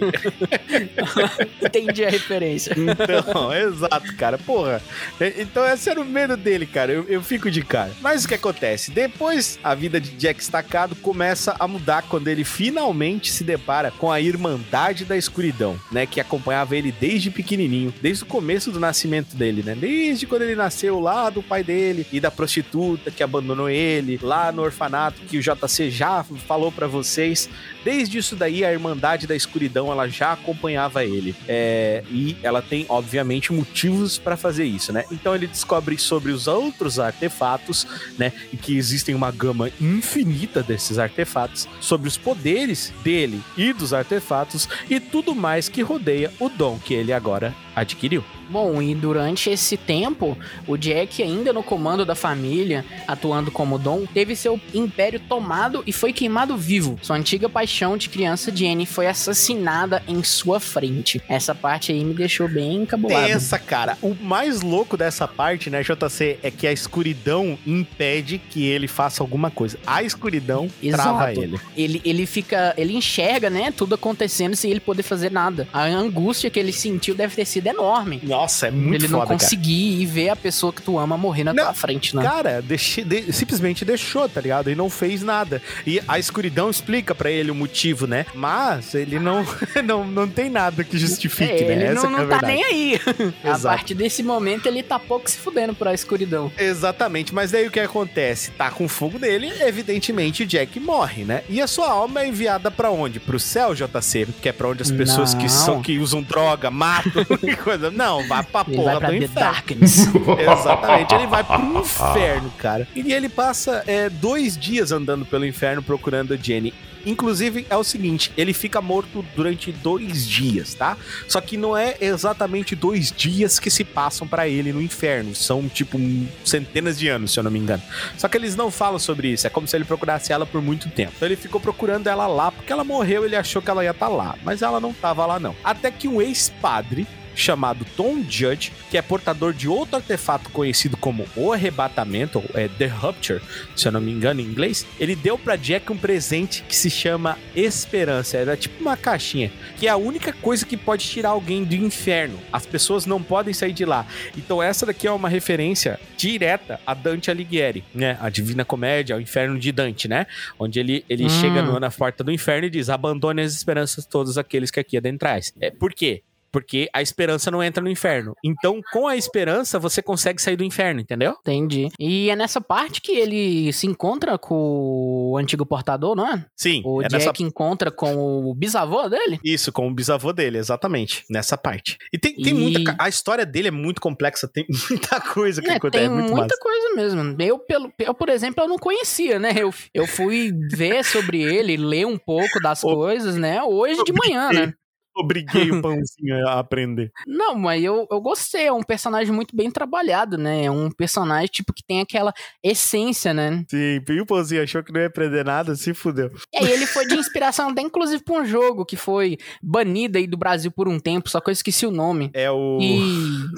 Entendi a referência. Então, exato, cara. Porra. Então, esse era o medo dele, cara. Eu, eu fico de cara. Mas o que acontece? Depois, a vida de Jack Estacado começa a mudar quando ele finalmente se depara com a Irmandade da Escuridão, né? Que acompanhava ele desde pequenininho, desde o começo do nascimento dele, né? Desde quando ele nasceu lá do pai dele e da prostituta que abandonou ele, lá no orfanato que o JC já falou pra vocês. Desde isso daí, a Irmandade da Escuridão, ela já acompanhava ele. É, e ela tem, obviamente, motivos pra fazer isso, né? Então ele descobre sobre os outros artefatos, né? E que existem uma gama infinita desses artefatos, sobre os poderes dele e dos artefatos e tudo mais que rodeia o dom que ele agora adquiriu. Bom, e durante esse tempo, o Jack, ainda no comando da família, atuando como Dom, teve seu império tomado e foi queimado vivo. Sua antiga paixão de criança, Jenny, foi assassinada em sua frente. Essa parte aí me deixou bem encabulado. Pensa, cara, o mais louco dessa parte, né, JC, é que a escuridão impede que ele faça alguma coisa. A escuridão trava Exato. ele. Ele, ele fica. Ele enxerga, né? Tudo acontecendo sem ele poder fazer nada. A angústia que ele sentiu deve ter sido enorme. Nossa, é muito ele não foda, cara. conseguir e ver a pessoa que tu ama morrer na Não, tua frente, né? Cara, deixe- de- simplesmente deixou, tá ligado? E não fez nada. E a escuridão explica pra ele o motivo, né? Mas ele não, não, não tem nada que justifique, É, né? ele Essa não, é não tá nem aí. a partir desse momento, ele tá pouco se fudendo pra escuridão. Exatamente, mas daí o que acontece? Tá com fogo nele, evidentemente o Jack morre, né? E a sua alma é enviada pra onde? Pro céu, JC? Que é pra onde as pessoas que são que usam droga, matam e coisa. Não, vai pra Ele porra vai pra do inferno. Darkness. Exatamente, ele vai pro inferno, cara. E ele passa é, dois dias andando pelo inferno procurando a Jenny. Inclusive, é o seguinte, ele fica morto durante dois dias, tá? Só que não é exatamente dois dias que se passam pra ele no inferno. São, tipo, centenas de anos, se eu não me engano. Só que eles não falam sobre isso. É como se ele procurasse ela por muito tempo. Então ele ficou procurando ela lá, porque ela morreu, ele achou que ela ia estar lá. Mas ela não tava lá, não. Até que um ex-padre chamado Tom Judge, que é portador de outro artefato conhecido como o arrebatamento, ou é The Rupture, se eu não me engano em inglês, ele deu pra Jack um presente que se chama Esperança. Era tipo uma caixinha, que é a única coisa que pode tirar alguém do inferno. As pessoas não podem sair de lá. Então essa daqui é uma referência direta a Dante Alighieri, né? A Divina Comédia, o Inferno de Dante, né? Onde ele, ele Hum. chega no- na porta do inferno e diz: abandone as esperanças de todos aqueles que aqui adentrais. É, por quê? Porque a esperança não entra no inferno. Então, com a esperança, você consegue sair do inferno, entendeu? Entendi. E é nessa parte que ele se encontra com o antigo portador, não é? Sim. O é Jack nessa... encontra com o bisavô dele? Isso, com o bisavô dele, exatamente. Nessa parte. E tem, tem E- muita. A história dele é muito complexa, tem muita coisa que É, acontece. tem É muita massa. coisa mesmo. Eu, pelo, eu, por exemplo, eu não conhecia, né? Eu, eu fui ver sobre ele, ler um pouco das Ô, coisas, né? Hoje de manhã, né? Obriguei o pãozinho a aprender. Não, mas eu, eu gostei. É um personagem muito bem trabalhado, né? É um personagem, tipo, que tem aquela essência, né? Sim, e o pãozinho achou que não ia aprender nada, se fudeu. E aí ele foi de inspiração até, inclusive, pra um jogo que foi banido aí do Brasil por um tempo, só que eu esqueci o nome. É o. E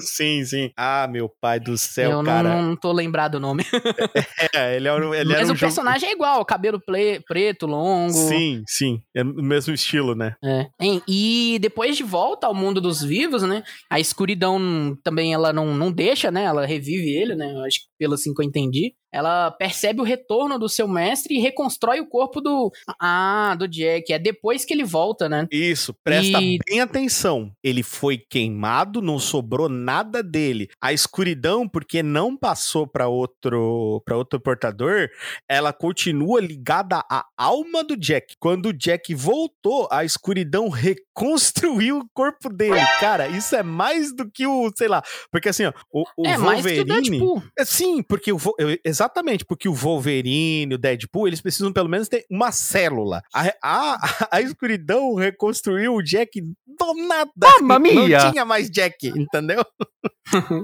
Sim, sim. Ah, meu pai do céu, eu não, cara. não tô lembrado o nome. É, ele, era, um- ele Mas um o jogo- personagem é igual, cabelo preto, longo. Sim, sim. É o mesmo estilo, né? É. Hein, E depois de volta ao mundo dos vivos, né? A escuridão também ela não, não deixa, né? Ela revive ele, né? Eu Acho que pelo assim que eu entendi. Ela percebe o retorno do seu mestre e reconstrói o corpo do. Ah, do Jack. É depois que ele volta, né? Isso, presta E- bem atenção. Ele foi queimado, não sobrou nada dele. A escuridão, porque não passou para outro para outro portador, ela continua ligada à alma do Jack. Quando o Jack voltou, a escuridão reconstruiu o corpo dele. Cara, isso é mais do que o, sei lá, porque assim, ó, o, o é mais que o Wolverine Deadpool. é, Sim, porque o eu- exatamente, porque o Wolverine, o Deadpool, eles precisam pelo menos ter uma célula. A, a, a escuridão reconstruiu o Jack do nada. Mamma mia! Não tinha mais Jack, entendeu?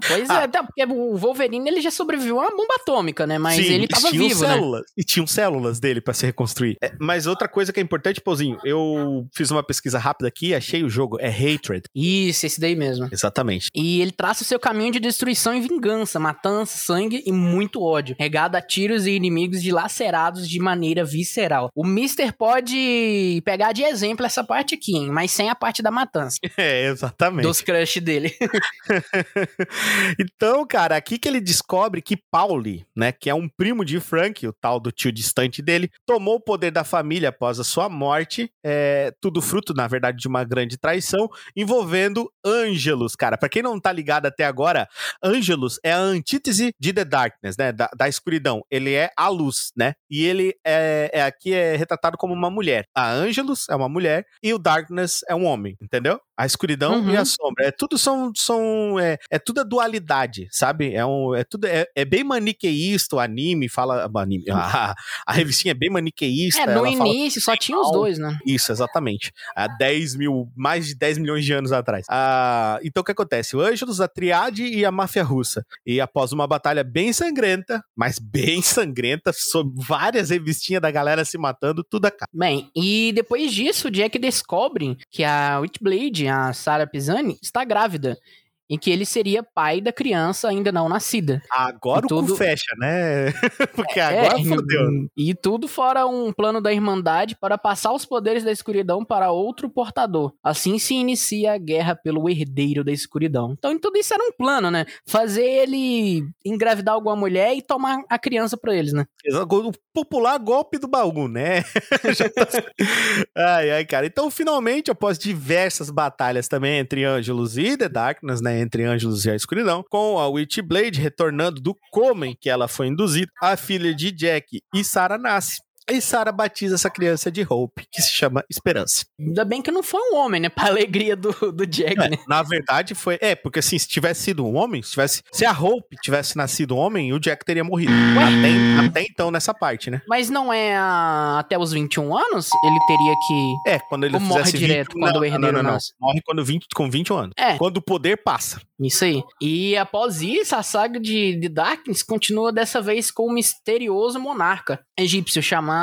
Pois Ah. é, até porque o Wolverine ele já sobreviveu a uma bomba atômica, né? Mas Sim, ele tava tinham vivo, né? células, E tinham células dele pra se reconstruir. É, mas outra coisa que é importante, Pauzinho, eu fiz uma pesquisa rápida aqui, achei o jogo, é Hatred. Isso, esse daí mesmo. Exatamente. E ele traça o seu caminho de destruição e vingança, matança, sangue e muito ódio, regado a tiros e inimigos dilacerados de maneira visceral. O Mister pode pegar de exemplo essa parte aqui, hein? mas sem a parte da matança, É, exatamente. dos crush dele. então, cara, aqui que ele descobre que Pauli, né, que é um primo de Frank, o tal do tio distante dele, tomou o poder da família após a sua morte, é, tudo fruto, na verdade, de uma grande traição, envolvendo Ângelos, cara. Pra quem não tá ligado até agora, Ângelos é a antítese de The Darkness, né, da, da escuridão. Ele é a luz, né, e ele é, é aqui é retratado como uma mulher. A Ângelos é uma mulher e o Darkness é um homem, entendeu? A escuridão Uhum. e a sombra. É tudo são, são é, é tudo a dualidade, sabe? É, um, é tudo é, é bem maniqueísta o anime, fala o anime, a, a revistinha é bem maniqueísta. É, no início só tinha os dois, né? isso, exatamente. Há 10 mil, mais de 10 milhões de anos atrás. Ah, então o que acontece? O Ângelos, a Triade e a máfia russa. E após uma batalha bem sangrenta, mas bem sangrenta, sobre várias revistinhas da galera se matando, tudo acaba. Bem, e depois disso, o Jack descobre que a Witchblade, a Sarah Pisani, está grávida. E que ele seria pai da criança ainda não nascida. Agora E o tudo- fecha, né? Porque agora É, fodeu. E tudo fora um plano da Irmandade para passar os poderes da escuridão para outro portador. Assim se inicia a guerra pelo herdeiro da escuridão. Então tudo isso era um plano, né? Fazer ele engravidar alguma mulher e tomar a criança pra eles, né? O popular golpe do baú, né? Tá- ai, ai, cara. Então, finalmente, após diversas batalhas também entre Ângelos e The Darkness, né? Entre Ângelos e a escuridão, com a Witchblade retornando do coma em que ela foi induzida, a filha de Jack e Sarah nasce. E Sarah batiza essa criança de Hope, que se chama Esperança. Ainda bem que não foi um homem, né? Pra alegria do, do Jack, É, né? na verdade, foi. É, porque assim, se tivesse sido um homem, se, tivesse, se a Hope tivesse nascido homem, o Jack teria morrido. Até, até então, nessa parte, né? Mas não é a- até os 21 anos? Ele teria que. É, quando ele morre direto 20, quando não, o herdeiro não, não, não. nasce? Morre quando 20, com 21 anos. É. Quando o poder passa. Isso aí. E após isso, a saga de, de Darkness continua dessa vez com um misterioso monarca egípcio chamado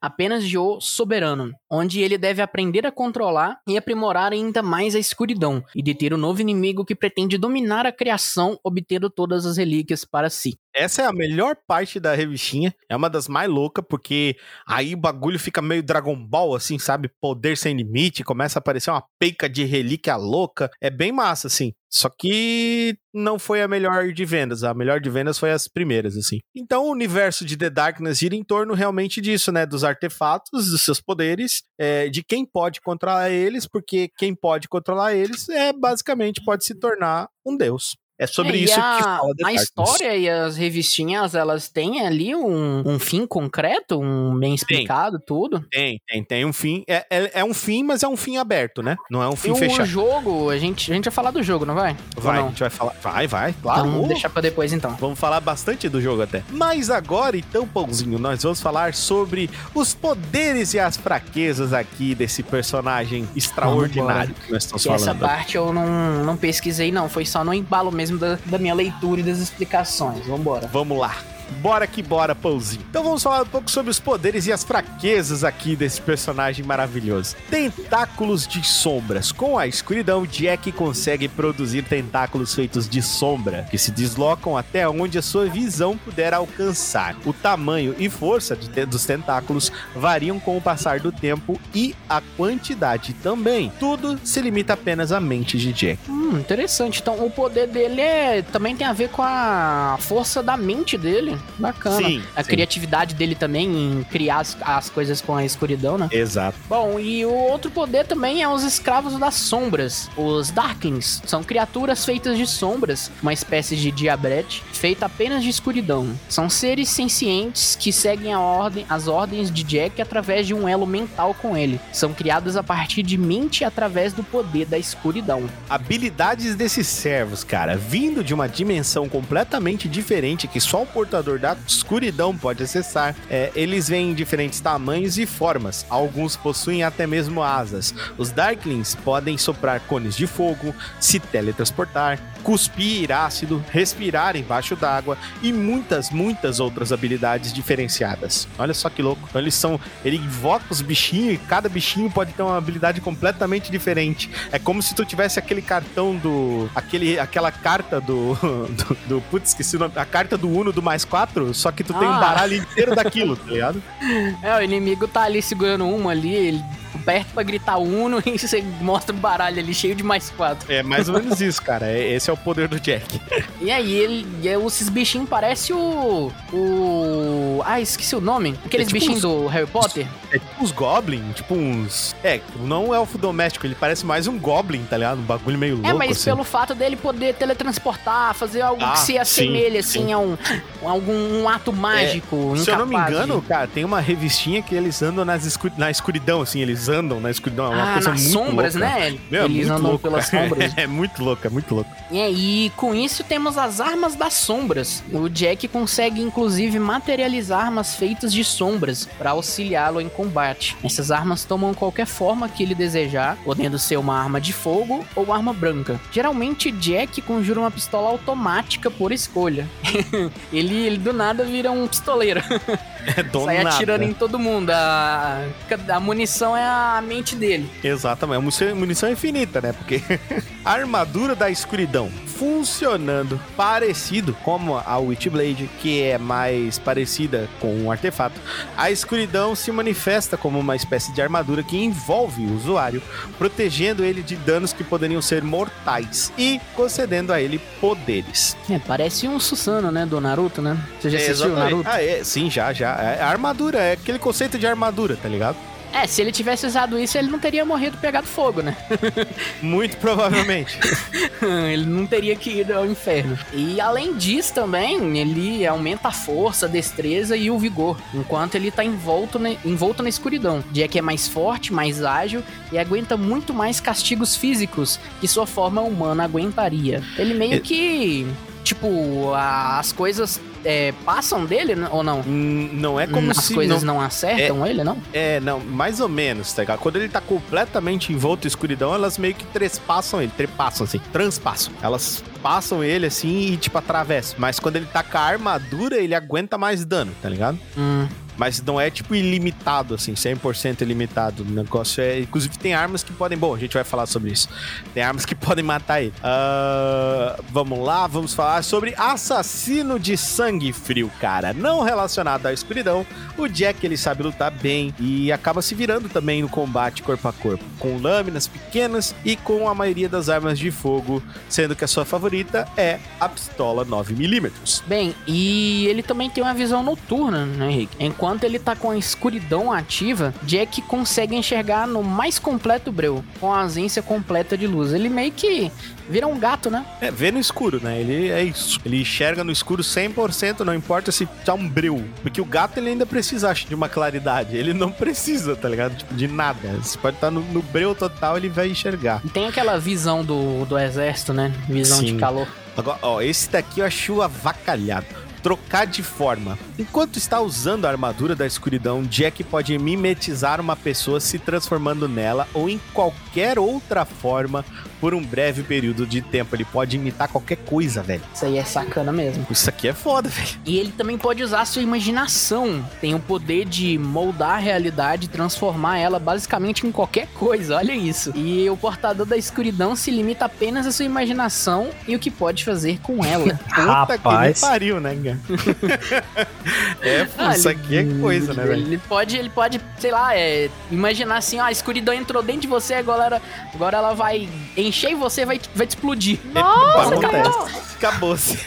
apenas de O Soberano, onde ele deve aprender a controlar e aprimorar ainda mais a escuridão e deter o novo inimigo que pretende dominar a criação, obtendo todas as relíquias para si. Essa é a melhor parte da revistinha. É uma das mais loucas, porque aí o bagulho fica meio Dragon Ball, assim, sabe? Poder sem limite, começa a aparecer uma peica de relíquia louca. É bem massa, assim. Só que não foi a melhor de vendas. A melhor de vendas foi as primeiras, assim. Então o universo de The Darkness gira em torno realmente disso, né? Dos artefatos, dos seus poderes, é, de quem pode controlar eles, porque quem pode controlar eles é basicamente pode se tornar um deus. É sobre É, e isso a, que fala The a Darkness. história e as revistinhas, elas têm ali um, um fim concreto, um bem explicado, tudo. Tem, tem, tem um fim. É, é, é um fim, mas é um fim aberto, né? Não é um E fim o fechado. jogo, a gente, a gente vai falar do jogo, não vai? Vai, a não? gente vai falar. Vai, vai, claro. Então, Uh, deixa pra depois então. Vamos falar bastante do jogo até. Mas agora, então, Pãozinho, nós vamos falar sobre os poderes e as fraquezas aqui desse personagem extraordinário que nós estamos essa falando. parte eu não, não pesquisei, não. Foi só no embalo mesmo da, da minha leitura e das explicações. Vambora. Vamos lá. Bora que bora, Pãozinho. Então vamos falar um pouco sobre os poderes e as fraquezas aqui desse personagem maravilhoso. Tentáculos de sombras. Com a escuridão, Jack consegue produzir tentáculos feitos de sombra, que se deslocam até onde a sua visão puder alcançar. O tamanho e força de dos tentáculos variam com o passar do tempo e a quantidade também. Tudo se limita apenas à mente de Jack. Hum, interessante. Então o poder dele é, também tem a ver com a força da mente dele. Bacana. Sim, a sim. criatividade dele também em criar as, as coisas com a escuridão, né? Exato. Bom, e o outro poder também é os escravos das sombras. Os Darklings são criaturas feitas de sombras, uma espécie de diabrete feita apenas de escuridão. São seres sencientes que seguem a ordem, as ordens de Jack através de um elo mental com ele. São criadas a partir de mente através do poder da escuridão. habilidades desses servos, cara, vindo de uma dimensão completamente diferente que só o portador da escuridão pode acessar. É, eles vêm em diferentes tamanhos e formas. Alguns possuem até mesmo asas. Os Darklings podem soprar cones de fogo, se teletransportar, cuspir ácido, respirar embaixo d'água e muitas, muitas outras habilidades diferenciadas. Olha só que louco. Então eles são, ele invoca os bichinhos e cada bichinho pode ter uma habilidade completamente diferente. É como se tu tivesse aquele cartão do. aquele, aquela carta do. do, do putz, esqueci o nome. A carta do Uno do mais 4, só que tu tem um Ah. baralho inteiro daquilo, tá ligado? É, o inimigo tá ali segurando uma ali, ele perto pra gritar uno e você mostra o baralho ali cheio de mais quatro. É mais ou menos isso, cara. É- esse é o poder do Jack. E aí, ele, esses bichinhos parecem o. O. Ah, esqueci o nome. Aqueles É tipo bichinhos uns- do Harry Potter. É tipo uns Goblin, tipo uns. É, não um elfo doméstico, ele parece mais um Goblin, tá ligado? Um bagulho meio louco. É, mas assim. pelo fato dele poder teletransportar, fazer algo Ah, que se assemelhe, sim, assim, sim. a um, algum um ato mágico. Se eu não me engano, de- cara, tem uma revistinha que eles andam nas na escuridão, assim, eles andam na escuridão. É uma ah, coisa nas muito sombras, louca. né? Meu, é Eles muito andam louco, pelas sombras. É muito louco, é muito louco. É, e com isso temos as armas das sombras. O Jack consegue inclusive materializar armas feitas de sombras para auxiliá-lo em combate. Essas armas tomam qualquer forma que ele desejar, podendo ser uma arma de fogo ou arma branca. Geralmente Jack conjura uma pistola automática por escolha. ele, ele do nada vira um pistoleiro. É do Sai nada. atirando em todo mundo. A, a munição é a mente dele. Exatamente, é munição, munição infinita, né? Porque a armadura da escuridão funcionando parecido como a Witchblade, que é mais parecida com um artefato. A escuridão se manifesta como uma espécie de armadura que envolve o usuário, protegendo ele de danos que poderiam ser mortais e concedendo a ele poderes. É, parece um Susano, né? Do Naruto, né? Você já É, assistiu o exatamente. Naruto? Ah, é, sim, já, já. É, a armadura, é aquele conceito de armadura, tá ligado? É, se ele tivesse usado isso, ele não teria morrido pegado fogo, né? Muito provavelmente. ele não teria que ir ao inferno. E além disso também, ele aumenta a força, a destreza e o vigor, enquanto ele tá envolto, na- envolto na escuridão. Jack é mais forte, mais ágil e aguenta muito mais castigos físicos que sua forma humana aguentaria. Ele meio que. Tipo, a- as coisas é, passam dele ou não? Não é como As se coisas não não, acertam ele, não? É, não, mais ou menos, tá ligado? Quando ele tá completamente envolto em escuridão, elas meio que trespassam ele, trepassam assim, transpassam. Elas passam ele assim e tipo atravessam. Mas quando ele tá com a armadura, ele aguenta mais dano, tá ligado? Hum. Mas não é tipo ilimitado, assim, 100% ilimitado. O negócio é. Inclusive, tem armas que podem. Bom, a gente vai falar sobre isso. Tem armas que podem matar ele. Ah, vamos lá, vamos falar sobre assassino de sangue frio, cara. Não relacionado à escuridão. O Jack, ele sabe lutar bem e acaba se virando também no combate corpo a corpo. Com lâminas pequenas e com a maioria das armas de fogo, sendo que a sua favorita é a pistola 9mm. Bem, e ele também tem uma visão noturna, né, Henrique? Enquanto ele tá com a escuridão ativa, Jack consegue enxergar no mais completo breu, com a ausência completa de luz. Ele meio que vira um gato, né? É, vê no escuro, né? Ele é isso. Ele enxerga no escuro 100%, não importa se tá um breu. Porque o gato, ele ainda precisa, acho, de uma claridade. Ele não precisa, tá ligado? Tipo, de nada. Você pode estar no, no breu total, ele vai enxergar. Tem aquela visão do, do exército, né? Visão Sim. de calor. Agora, ó, esse daqui eu acho avacalhado. Trocar de forma. Enquanto está usando a armadura da escuridão, Jack pode mimetizar uma pessoa se transformando nela ou em qualquer outra forma por um breve período de tempo. Ele pode imitar qualquer coisa, velho. Isso aí é sacana mesmo. Isso aqui é foda, velho. E ele também pode usar a sua imaginação. Tem o poder de moldar a realidade e transformar ela basicamente em qualquer coisa. Olha isso. E o portador da escuridão se limita apenas à sua imaginação e o que pode fazer com ela. Puta que Rapaz. pariu, né, é, pô, Ah, isso aqui é coisa, né, velho? Ele pode, ele pode, sei lá, é, imaginar assim, ó, a escuridão entrou dentro de você, agora, agora ela vai encher e você vai, vai te explodir. Nossa, acabou. Acabou-se.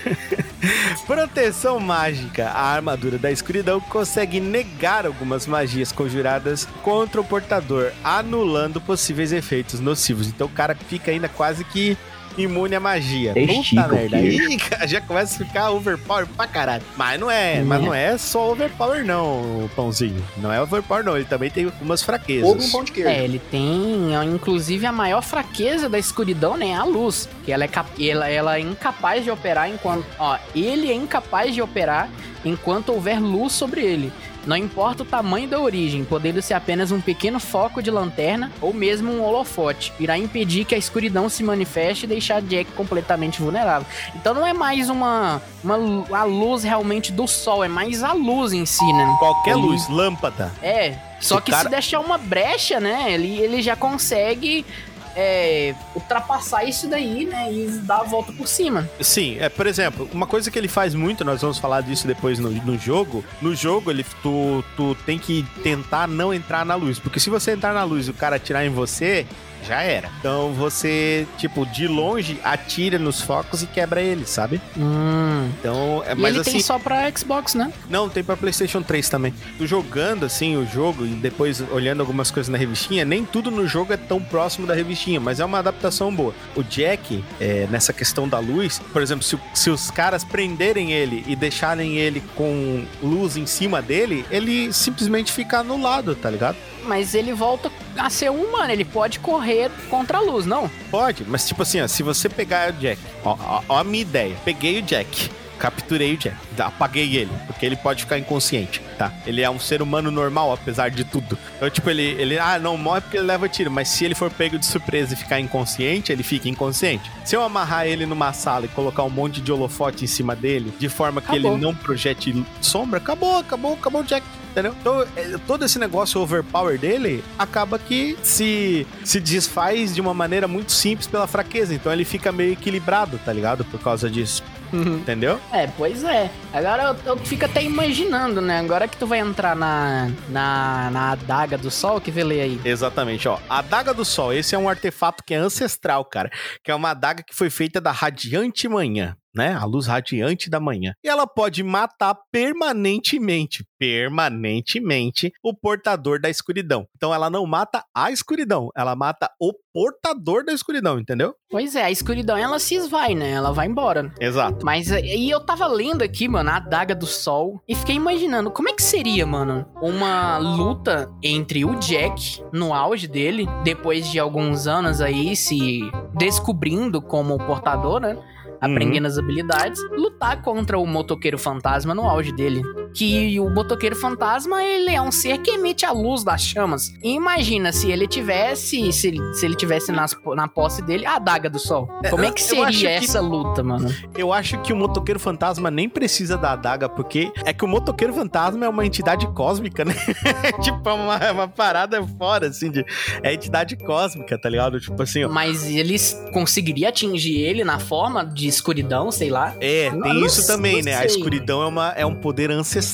Proteção mágica. A armadura da escuridão consegue negar algumas magias conjuradas contra o portador, anulando possíveis efeitos nocivos. Então o cara fica ainda quase que imune à magia. Puta o merda. Aí já começa a ficar overpower pra caralho. Mas não é, mas não é só overpower não, o pãozinho. Não é overpower não, ele também tem algumas fraquezas. Ovo um pão de queijo. É, ele tem, inclusive, a maior fraqueza da escuridão, né? é A luz. Que ela é, cap- ela, ela é incapaz de operar enquanto. Ó, ele é incapaz de operar enquanto houver luz sobre ele. Não importa o tamanho da origem, podendo ser apenas um pequeno foco de lanterna ou mesmo um holofote, irá impedir que a escuridão se manifeste e deixar Jack completamente vulnerável. Então não é mais uma, uma a luz realmente do sol, é mais a luz em si, né? Qualquer Ele- luz, lâmpada. É, só O que cara- se deixar uma brecha, né, ele, ele já consegue é, ultrapassar isso daí, né, e dar a volta por cima. Sim, é, por exemplo, uma coisa que ele faz muito, nós vamos falar disso depois no, no jogo. No jogo, ele, tu, tu tem que tentar não entrar na luz. Porque se você entrar na luz e o cara atirar em você, já era. Então você, tipo, de longe, atira nos focos e quebra ele, sabe? Hum. Então, é mas ele assim. tem só pra Xbox, né? Não, tem pra PlayStation 3 também. Tu jogando assim o jogo e depois olhando algumas coisas na revistinha, nem tudo no jogo é tão próximo da revistinha, mas é uma adaptação boa. O Jack, é, nessa questão da luz, por exemplo, se, se os caras prenderem ele e deixarem ele com luz em cima dele, ele simplesmente fica anulado, tá ligado? Mas ele volta a ser um humano, ele pode correr contra a luz, não? Pode, mas tipo assim, ó, se você pegar o Jack, ó, ó, ó a minha ideia, peguei o Jack. Capturei o Jack, apaguei ele, porque ele pode ficar inconsciente, tá? Ele é um ser humano normal, apesar de tudo. Então, tipo, ele, ele, ah, não morre porque ele leva tiro, mas se ele for pego de surpresa e ficar inconsciente, ele fica inconsciente. Se eu amarrar ele numa sala e colocar um monte de holofote em cima dele, de forma que Acabou. ele não projete sombra, acabou, acabou, acabou o Jack. Entendeu? Então, é, todo esse negócio overpower dele acaba que se, se desfaz de uma maneira muito simples pela fraqueza. Então ele fica meio equilibrado, tá ligado? Por causa disso. Entendeu? É, pois é. Agora eu, eu fico até imaginando, né? Agora que tu vai entrar na, na, na adaga do sol, que vê ler aí. Exatamente, ó. A Adaga do Sol, esse é um artefato que é ancestral, cara. Que é uma adaga que foi feita da radiante manhã, né? A luz radiante da manhã. E ela pode matar permanentemente, permanentemente, o portador da escuridão. Então ela não mata a escuridão, ela mata o portador da escuridão, entendeu? Pois é, a escuridão ela se esvai, né? Ela vai embora. Exato. Mas aí eu tava lendo aqui, mano, a adaga do sol e fiquei imaginando como é que seria, mano, uma luta entre o Jack no auge dele, depois de alguns anos aí se descobrindo como portador, né? Aprendendo as habilidades, lutar contra o motoqueiro fantasma no auge dele. Que o motoqueiro fantasma, ele é um ser que emite a luz das chamas. E imagina se ele tivesse, se ele, se ele tivesse nas, na posse dele a adaga do sol. Como é que seria que- essa luta, mano? Eu acho que o motoqueiro fantasma nem precisa da adaga, porque é que o motoqueiro fantasma é uma entidade cósmica, né? tipo, é uma, é uma parada fora, assim, de. É entidade cósmica, tá ligado? Tipo assim, ó. Mas eles conseguiriam atingir ele na forma de escuridão, sei lá. É, tem não isso também, não né? A sei. escuridão é, uma, é um poder ancestral,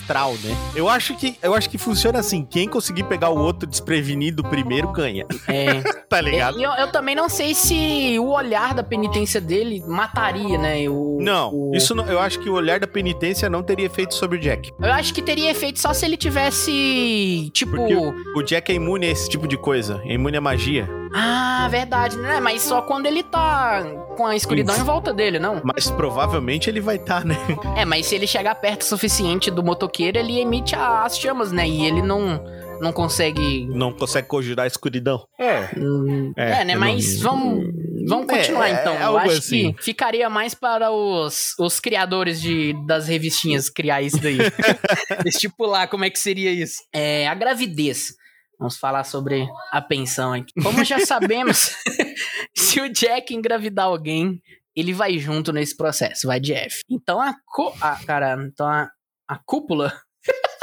né? Eu acho que eu acho que funciona assim: quem conseguir pegar o outro desprevenido primeiro ganha, É. tá ligado? E eu, eu também não sei se o olhar da penitência dele mataria, né? O, Não, o- isso não, eu acho que o olhar da penitência não teria efeito sobre o Jack. Eu acho que teria efeito só se ele tivesse, tipo... Porque O Jack é imune a esse tipo de coisa, é imune à magia. Ah, verdade, né? Mas só quando ele tá com a escuridão em volta dele, não? Mas provavelmente ele vai estar, né? É, mas se ele chegar perto o suficiente do motoqueiro, ele emite a- as chamas, né? E ele não, não consegue... Não consegue conjurar a escuridão. É. Hum, É, É, né? eu Mas não- vamos, vamos É, continuar é então. Eu algo acho assim. que ficaria mais para os, os criadores de, das revistinhas criar isso daí. Estipular como é que seria isso. É, a gravidez. Vamos falar sobre a pensão aqui. Como já sabemos, se o Jack engravidar alguém, ele vai junto nesse processo, vai de F. Então a, co a cara, então a, a cúpula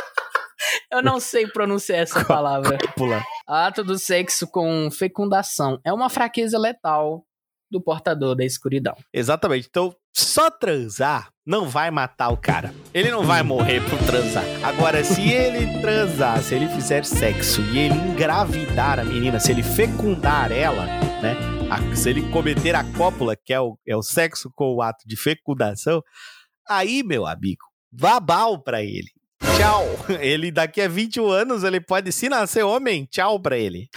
Eu não sei pronunciar essa palavra. Pula. Ato do sexo com fecundação é uma fraqueza letal do portador da escuridão. Exatamente. Então, só transar não vai matar o cara. Ele não vai morrer por transar. Agora, se ele transar, se ele fizer sexo e ele engravidar a menina, se ele fecundar ela, né? a- se ele cometer a cópula, que é o, é o sexo com o ato de fecundação, aí, meu amigo, babau pra ele. Tchau. Ele daqui a 21 anos, ele pode, se nascer homem, tchau pra ele.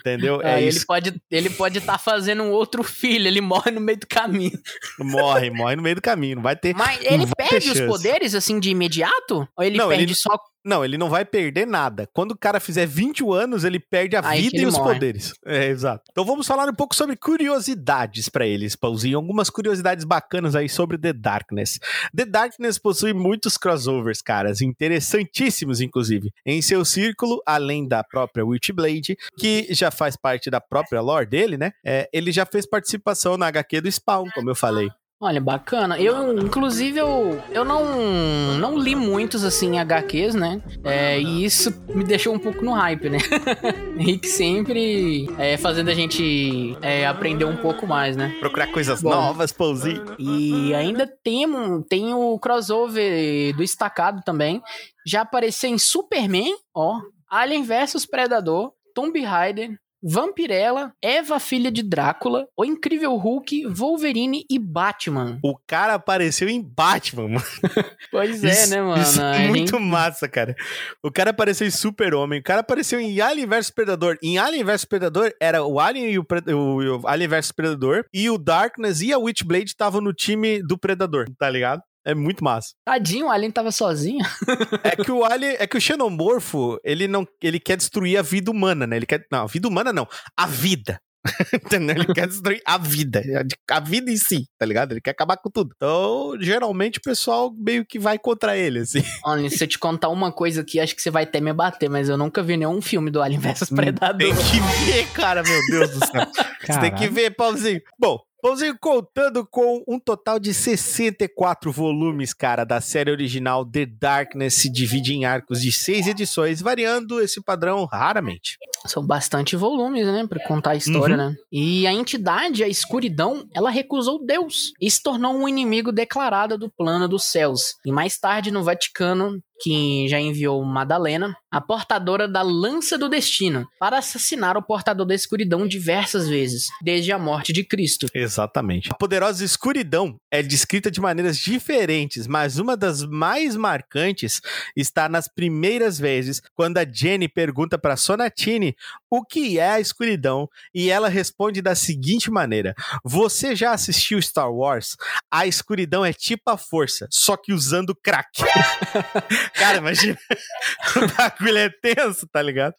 Entendeu? É Aí isso. ele pode ele pode estar fazendo um outro filho, ele morre no meio do caminho. Morre, morre no meio do caminho. Não vai ter. Mas ele perde os poderes assim de imediato? Ou ele Não, perde ele- só Não, ele não vai perder nada. Quando o cara fizer 21 anos, ele perde a Aí vida e os morre. poderes. É, exato. Então vamos falar um pouco sobre curiosidades pra eles, Pauzinho. Algumas curiosidades bacanas aí sobre The Darkness. The Darkness possui muitos crossovers, caras, interessantíssimos, inclusive. Em seu círculo, além da própria Witchblade, que já faz parte da própria lore dele, né? É, ele já fez participação na HQ do Spawn, como eu falei. Olha, bacana. Eu, inclusive, eu, eu não, não li muitos, assim, HQs, né? É, e isso me deixou um pouco no hype, né? Rick sempre é, fazendo a gente é, aprender um pouco mais, né? Procurar coisas Bom. novas, Pauzinho. E ainda tem, tem o crossover do Estacado também. Já apareceu em Superman, ó. Alien vs Predador, Tomb Raider, Vampirella, Eva Filha de Drácula, O Incrível Hulk, Wolverine e Batman. O cara apareceu em Batman, mano. Pois é, Isso- né, mano? Isso é muito gente- massa, cara. O cara apareceu em Super-Homem, o cara apareceu em Alien vs Predador. Em Alien vs Predador era o Alien e o, Pre- o Alien vs Predador e o Darkness e a Witchblade estavam no time do Predador, tá ligado? É muito massa. Tadinho, o Alien tava sozinho. É que o Alien, é que o Xenomorfo, ele não, ele quer destruir a vida humana, né? Ele quer, não, a vida humana não, a vida. Entendeu? Ele quer destruir a vida, a vida em si, tá ligado? Ele quer acabar com tudo. Então, geralmente o pessoal meio que vai contra ele, assim. Olha, se eu te contar uma coisa aqui, acho que você vai até me bater, mas eu nunca vi nenhum filme do Alien vs Predador. Tem que ver, cara, meu Deus do céu. Você tem que ver, Pauzinho. Bom, Pauzinho contando com um total de 64 volumes, cara, da série original The Darkness se divide em arcos de seis edições, variando esse padrão raramente. São bastante volumes, né, Pra contar a história, Uhum. né? E a entidade, a escuridão, ela recusou Deus e se tornou um inimigo declarado do plano dos céus. E mais tarde, no Vaticano, que já enviou Madalena, a portadora da lança do destino, para assassinar o portador da escuridão diversas vezes, desde a morte de Cristo. Exatamente. A poderosa escuridão é descrita de maneiras diferentes, mas uma das mais marcantes está nas primeiras vezes, quando a Jenny pergunta para Sonatine o que é a escuridão e ela responde da seguinte maneira: Você já assistiu Star Wars? A escuridão é tipo a força, só que usando crack. Cara, imagina. o bagulho é tenso, tá ligado?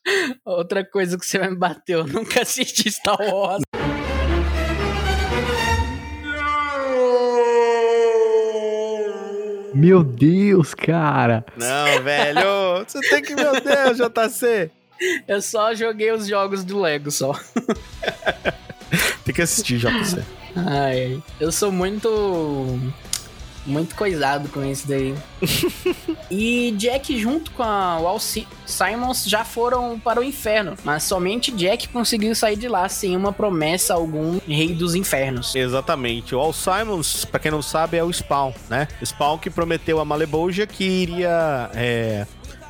Outra coisa que você vai me bater, eu nunca assisti Star Wars. Meu Deus, cara. Não, velho. Você tem que, meu Deus, JC. Eu só joguei os jogos do Lego só. Tem que assistir, JC. Ai, eu sou muito. Muito coisado com isso daí. e Jack, junto com a Wal Si- Simons, já foram para o inferno. Mas somente Jack conseguiu sair de lá sem uma promessa algum rei dos infernos. Exatamente. O Al Simons, pra quem não sabe, é o Spawn, né? Spawn que prometeu a Malebolgia que iria é,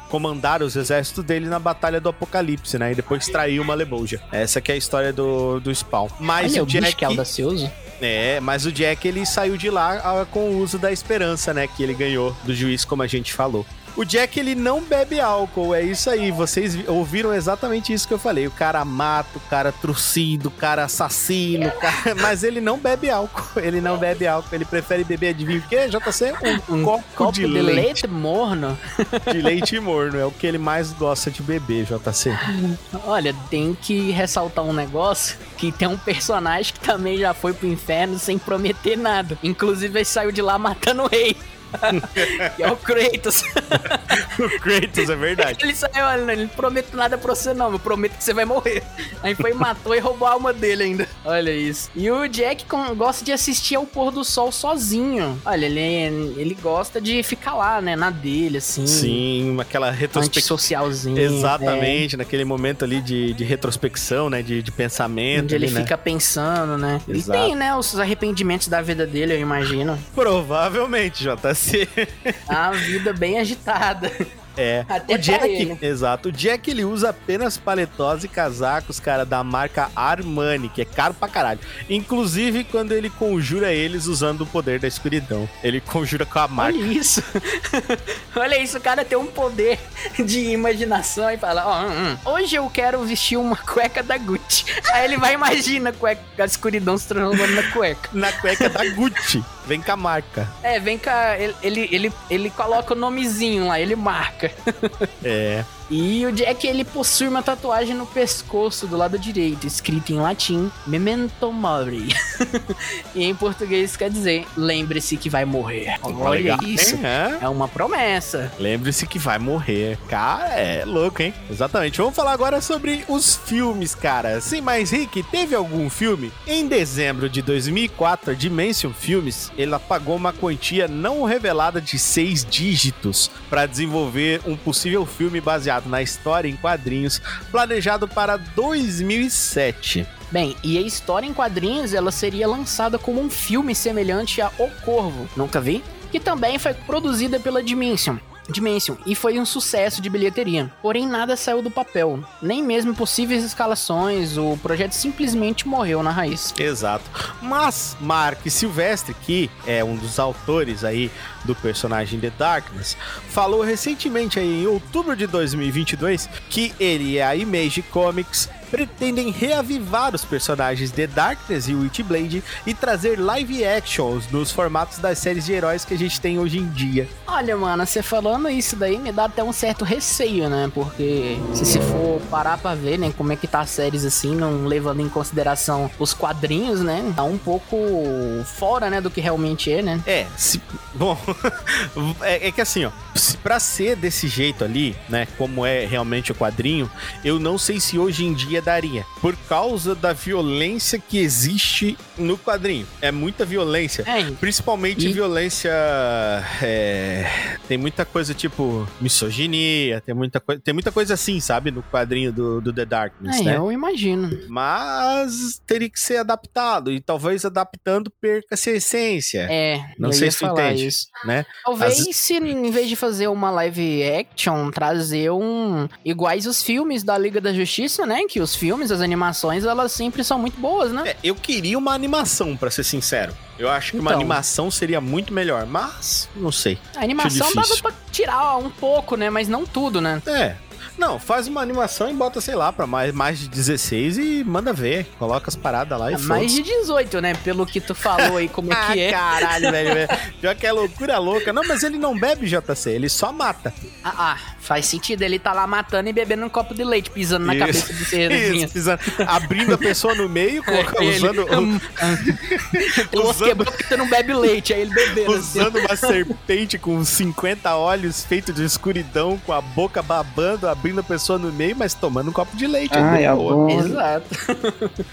comandar os exércitos dele na Batalha do Apocalipse, né? E depois traiu o Malebolgia. Essa que é a história do, do Spawn. Mas Olha o bicho Jack... é audacioso. É, mas o Jack ele saiu de lá ah, com o uso da esperança, né? Que ele ganhou do juiz, como a gente falou. O Jack ele não bebe álcool, é isso aí. Vocês vi- ouviram exatamente isso que eu falei. O cara mata, o cara trucido, o cara assassino, o cara- mas ele não bebe álcool. Ele não bebe álcool, ele prefere beber, adivinha o quê? JC? Um, Um copo, copo de, de, leite. leite morno. De leite morno, é o que ele mais gosta de beber, JC. Olha, tem que ressaltar um negócio que tem um personagem que também já foi pro inferno sem prometer nada. Inclusive, ele saiu de lá matando o rei. Que é o Kratos. o Kratos, é verdade. Ele saiu, olha, ele não prometo nada pra você não, eu prometo que você vai morrer. Aí foi, matou e roubou a alma dele ainda. Olha isso. E o Jack com- gosta de assistir ao pôr do sol sozinho. Olha, ele, ele gosta de ficar lá, né, na dele, assim. Sim, aquela retrospectiva. Antissocialzinho. Exatamente, naquele momento ali de, de retrospecção, né? De, de é, pensamento. onde ele ali, né? fica pensando, né? Exato. E tem, né, os arrependimentos da vida dele, eu imagino. Provavelmente, JC. A vida bem agitada. É. Até o Jack, exato. O Jack ele usa apenas paletós e casacos, cara, da marca Armani, que é caro pra caralho. Inclusive quando ele conjura eles usando o poder da escuridão. Ele conjura com a marca. Olha isso. Olha isso, o cara tem um poder de imaginação e fala, ó, hum, hum, hoje eu quero vestir uma cueca da Gucci. Aí ele vai imagina a, cueca, a escuridão se transformando na cueca. Na cueca da Gucci. Vem com a marca. É, vem cá, ele, ele, ele, ele coloca o nomezinho lá, ele marca. É. E o Jack, ele possui uma tatuagem no pescoço do lado direito, escrito em latim, Memento Mori. e em português quer dizer, lembre-se que vai morrer. Olha isso. É. É uma promessa. Lembre-se que vai morrer. Cara, é louco, hein? Exatamente. Vamos falar agora sobre os filmes, cara. Sim, mas Rick, teve algum filme? Em dezembro de 2004, a Dimension Filmes, ela pagou uma quantia não revelada de seis dígitos para desenvolver um possível filme baseado na história em quadrinhos, planejado para 2007. Bem, e a história em quadrinhos, ela seria lançada como um filme semelhante a O Corvo. Nunca vi? Que também foi produzida pela Dimension. Dimension, e foi um sucesso de bilheteria. Porém, nada saiu do papel. Nem mesmo possíveis escalações, o projeto simplesmente morreu na raiz. Exato. Mas Mark Silvestre, que é um dos autores aí do personagem The Darkness, falou recentemente aí em outubro de 2022 que ele e a Image Comics pretendem reavivar os personagens The Darkness e Witchblade e trazer live actions nos formatos das séries de heróis que a gente tem hoje em dia. Olha, mano, você falando isso daí me dá até um certo receio, né? Porque se você for parar pra ver, né, como é que tá as séries assim, não levando em consideração os quadrinhos, né? Tá um pouco fora, né, do que realmente é, né? É, se, bom, é, é que assim, ó, pra ser desse jeito ali, né, como é realmente o quadrinho, eu não sei se hoje em dia daria, por causa da violência que existe no quadrinho. É muita violência. É, Principalmente E- violência. é, tem muita coisa tipo misoginia, tem muita, tem muita coisa assim, sabe? No quadrinho do, do The Darkness, é, né? eu imagino. Mas teria que ser adaptado, e talvez adaptando perca-se a essência, É, Não eu sei se tu entende. isso. né? Talvez se em vez de fazer uma live action, trazer um iguais os filmes da Liga da Justiça, né? Que os filmes, as animações, elas sempre são muito boas, né? É, eu queria uma animação, pra ser sincero. Eu acho que uma Então. animação seria muito melhor, mas não sei. A animação dava pra tirar um pouco, né? Mas não tudo, né? É. Não, faz uma animação e bota, sei lá, pra mais, mais de 16 e manda ver. Coloca as paradas lá e É mais de 18, né? Pelo que tu falou aí, como é que Ah, é. caralho, velho, velho. Pior que é loucura louca. Não, mas ele não bebe JC, ele só mata. Ah, ah, faz sentido. Ele tá lá matando e bebendo um copo de leite, pisando na Isso. cabeça do. Isso, pisando- abrindo a pessoa no meio, colocando- Ele- usando, Hum, O osso Usando- quebrou porque tu não bebe leite, aí ele bebendo. assim. usando uma serpente com 50 olhos feito de escuridão, com a boca babando, abrindo a pessoa no meio, mas tomando um copo de leite. Ai, boa. adoro. Exato.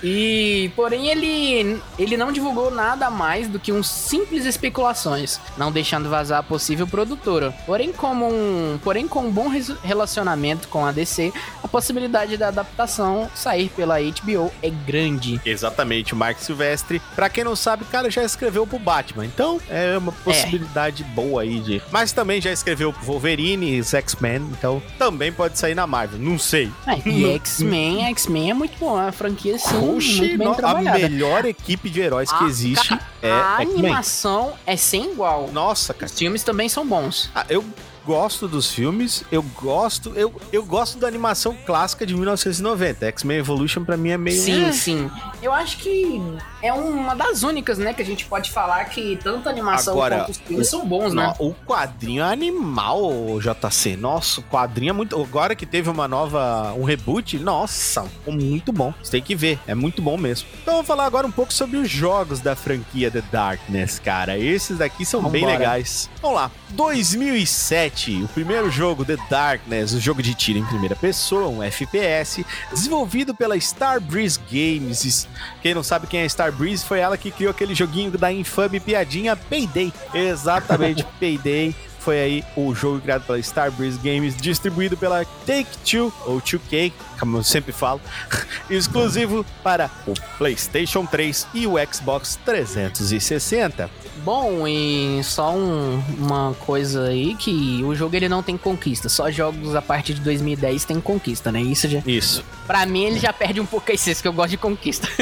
e, porém, ele, ele não divulgou nada mais do que uns simples especulações, não deixando vazar a possível produtora. Porém, como um, porém, com um bom relacionamento com a DC, a possibilidade da adaptação sair pela HBO é grande. Exatamente, o Mark Silvestre. Pra quem não sabe, o cara já escreveu pro Batman. Então, é uma possibilidade boa aí de. Mas também já escreveu pro Wolverine e X-Men. Então, também pode sair na Marvel. Não sei. É, e X-Men, X-Men é muito bom, é uma franquia assim, Oxi, muito bem no- a trabalhada. melhor equipe de heróis que Ah, existe cara, é a animação é sem igual. Nossa, cara. Os filmes também são bons. Ah, eu gosto dos filmes, eu gosto, eu, eu gosto da animação clássica de 1990. X-Men Evolution pra mim é meio Sim, eh, sim. Eu acho que é uma das únicas, né, que a gente pode falar que tanto a animação Agora, quanto os filmes são bons, Não, né? o quadrinho é animal, JC. Nossa, o quadrinho é muito. Agora que teve uma nova. um reboot, nossa, ficou muito bom. Você tem que ver, é muito bom mesmo. Então vamos falar agora um pouco sobre os jogos da franquia The Darkness, cara. Esses daqui são bem Vambora. legais. Vamos lá. 2007, o primeiro jogo The Darkness, o jogo de tiro em primeira pessoa, um FPS, desenvolvido pela Starbreeze Games. Es- Quem não sabe quem é Starbreeze, foi ela que criou aquele joguinho da infame piadinha Payday. Exatamente, Payday. Foi aí o jogo criado pela Starbreeze Games, distribuído pela Take-Two, ou 2K, como eu sempre falo, exclusivo para o PlayStation 3 e o Xbox 360. Bom, e só um- uma coisa aí que o jogo ele não tem conquista, só jogos a partir de 2010 tem conquista, né? Isso já, Isso. pra mim ele já perde um pouco a essência, que eu gosto de conquista.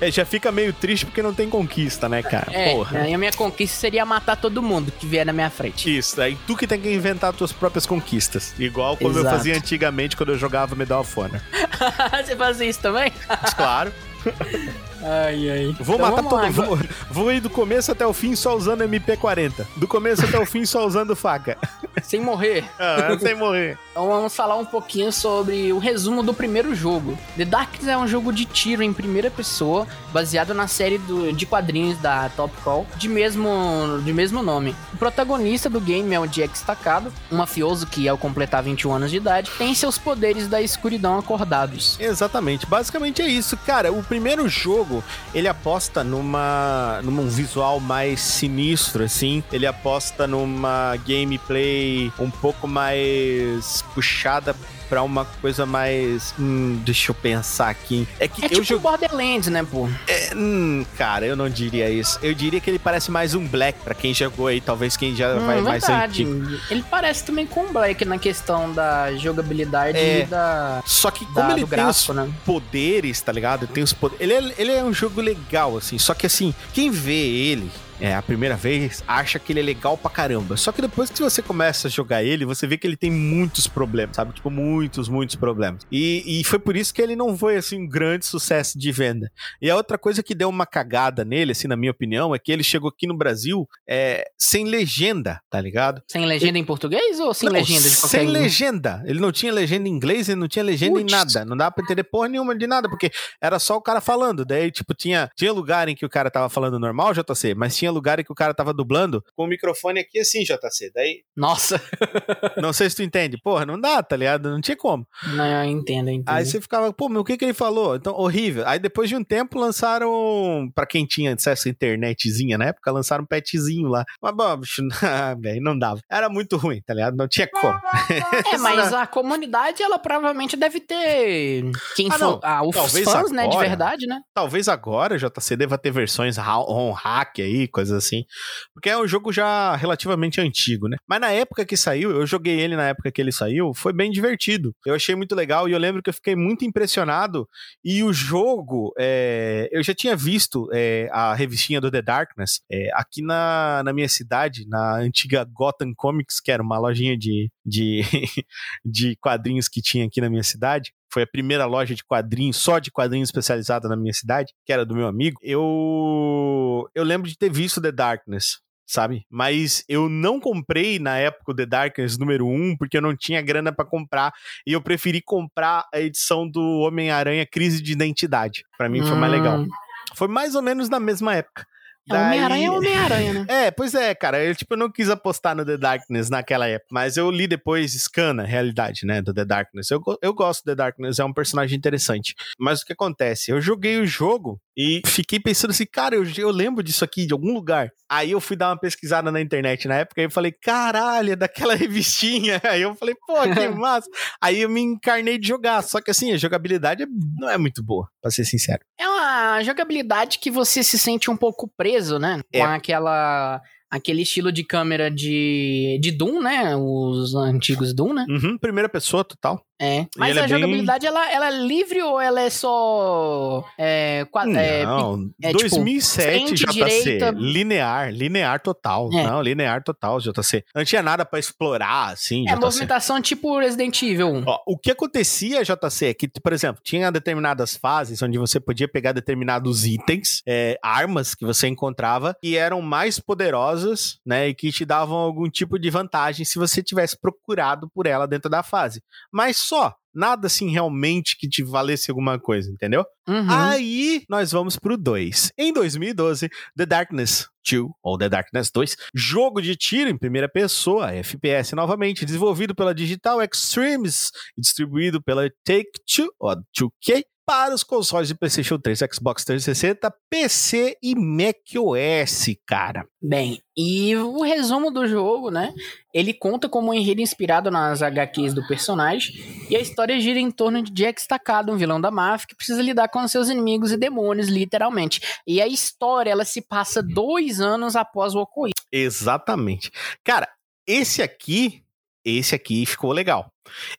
É, já fica meio triste porque não tem conquista, né, cara? É, Porra. aí a minha conquista seria matar todo mundo que vier na minha frente. Isso, aí tu que tem que inventar tuas próprias conquistas. Igual como eu Exato. fazia antigamente quando eu jogava Medal of Honor. Você fazia isso também? Claro. Ai, ai. Vou Então matar todo lá, vou, vou ir do começo até o fim só usando MP40. Do começo até o fim só usando faca. Sem morrer. Ah, sem morrer. Então vamos falar um pouquinho sobre o resumo do primeiro jogo. The Darkness é um jogo de tiro em primeira pessoa, baseado na série do- de quadrinhos da Top Call, de mesmo, de mesmo nome. O protagonista do game é o Jack Staccato, um mafioso que, ao completar 21 anos de idade, tem seus poderes da escuridão acordados. Exatamente. Basicamente é isso. Cara, o primeiro jogo, ele aposta numa num visual mais sinistro, assim. Ele aposta numa gameplay um pouco mais puxada pra uma coisa mais... Hum, deixa eu pensar aqui. É que É eu tipo joguei... Borderlands, né, pô? É, hum, cara, eu não diria isso. Eu diria que ele parece mais um Black, pra quem jogou aí, talvez quem já Hum, vai mais verdade. antigo. Ele parece também com o Black na questão da jogabilidade É. e da, Só que como da- ele do tem os gráfico, né? poderes, tá ligado? Tem os poderes. Ele é, ele é um jogo legal, assim. Só que assim, quem vê ele. É, a primeira vez, acha que ele é legal pra caramba. Só que depois que você começa a jogar ele, você vê que ele tem muitos problemas, sabe? Tipo, muitos, muitos problemas. E, e foi por isso que ele não foi, assim, um grande sucesso de venda. E a outra coisa que deu uma cagada nele, assim, na minha opinião, é que ele chegou aqui no Brasil é, sem legenda, tá ligado? Sem legenda em português ou sem Não, legenda de qualquer Sem língua? legenda. Ele não tinha legenda em inglês, ele não tinha legenda em Putz. nada. Não dava pra entender porra nenhuma de nada, porque era só o cara falando. Daí, tipo, tinha, tinha lugar em que o cara tava falando normal, JC, mas tinha lugar em que o cara tava dublando com o microfone aqui assim, JC. Daí, Nossa. não sei se tu entende. Porra, não dá, tá ligado? Não tinha como. Não, eu entendo, eu entendo. Aí você ficava, pô, mas o que que ele falou? Então, horrível. Aí depois de um tempo lançaram, pra quem tinha acesso à internetzinha na época, lançaram um petzinho lá. Mas, bom, bicho, ah, velho, não dava. Era muito ruim, tá ligado? Não tinha como. É, mas a comunidade, ela provavelmente deve ter. Quem Ah, for. não. Ah, os Talvez fãs, né? De agora. verdade, né? Talvez agora JC deva ter versões on hack aí, coisas assim. Porque é um jogo já relativamente antigo, né? Mas na época que saiu, eu joguei ele na época que ele saiu, foi bem divertido. Eu achei muito legal e eu lembro que eu fiquei muito impressionado. E o jogo, é, eu já tinha visto é, a revistinha do The Darkness é, aqui na, na minha cidade, na antiga Gotham Comics, que era uma lojinha de, de, de quadrinhos que tinha aqui na minha cidade foi a primeira loja de quadrinhos, só de quadrinhos especializada na minha cidade, que era do meu amigo. Eu eu lembro de ter visto The Darkness. sabe? Mas eu não comprei na época o The Darkness número 1 porque eu não tinha grana pra comprar e eu preferi comprar a edição do Homem-Aranha Crise de Identidade. Pra mim foi mais Hum. legal. Foi mais ou menos na mesma época. É, Homem-Aranha Daí- é Homem-Aranha, né? É, pois é, cara. Eu, tipo, eu não quis apostar no The Darkness naquela época. Mas eu li depois Scan, a realidade, né? Do The Darkness. Eu, eu gosto do The Darkness, é um personagem interessante. Mas o que acontece? Eu joguei o jogo e fiquei pensando assim, cara, eu, eu lembro disso aqui de algum lugar. Aí eu fui dar uma pesquisada na internet na época e eu falei, caralho, é daquela revistinha. Aí eu falei, pô, que massa. Aí eu me encarnei de jogar. Só que assim, a jogabilidade é- não é muito boa, pra ser sincero. É uma jogabilidade que você se sente um pouco preso, né? É. Com aquela. Aquele estilo de câmera de, de Doom, né? Os antigos Doom, né? Uhum, primeira pessoa, total. É. Mas a é bem- jogabilidade, ela, ela é livre ou ela é só. É, é, Não, é, tipo, 2007 frente, JC, direita- linear, linear total. É. Não, linear total, JC. Não tinha nada pra explorar, assim, é JC. movimentação tipo Resident Evil 1. Ó, o que acontecia, JC, é que, por exemplo, tinha determinadas fases onde você podia pegar determinados itens, é, armas que você encontrava, que eram mais poderosas, né, e que te davam algum tipo de vantagem se você tivesse procurado por ela dentro da fase. Mas só, nada assim realmente que te valesse alguma coisa, entendeu? Uhum. Aí nós vamos pro 2. Em 2012, The Darkness 2, ou The Darkness 2, jogo de tiro em primeira pessoa, FPS novamente, desenvolvido pela Digital Extremes e distribuído pela Take-Two, ou 2K, para os consoles de PlayStation 3, Xbox 360, PC e macOS, cara. Bem, e o resumo do jogo, né? Ele conta como um enredo inspirado nas HQs do personagem, e a história gira em torno de Jack Staccato, um vilão da máfia que precisa lidar com seus inimigos e demônios, literalmente. E a história, ela se passa dois anos após o ocorrido. Exatamente. Cara, esse aqui, esse aqui ficou legal.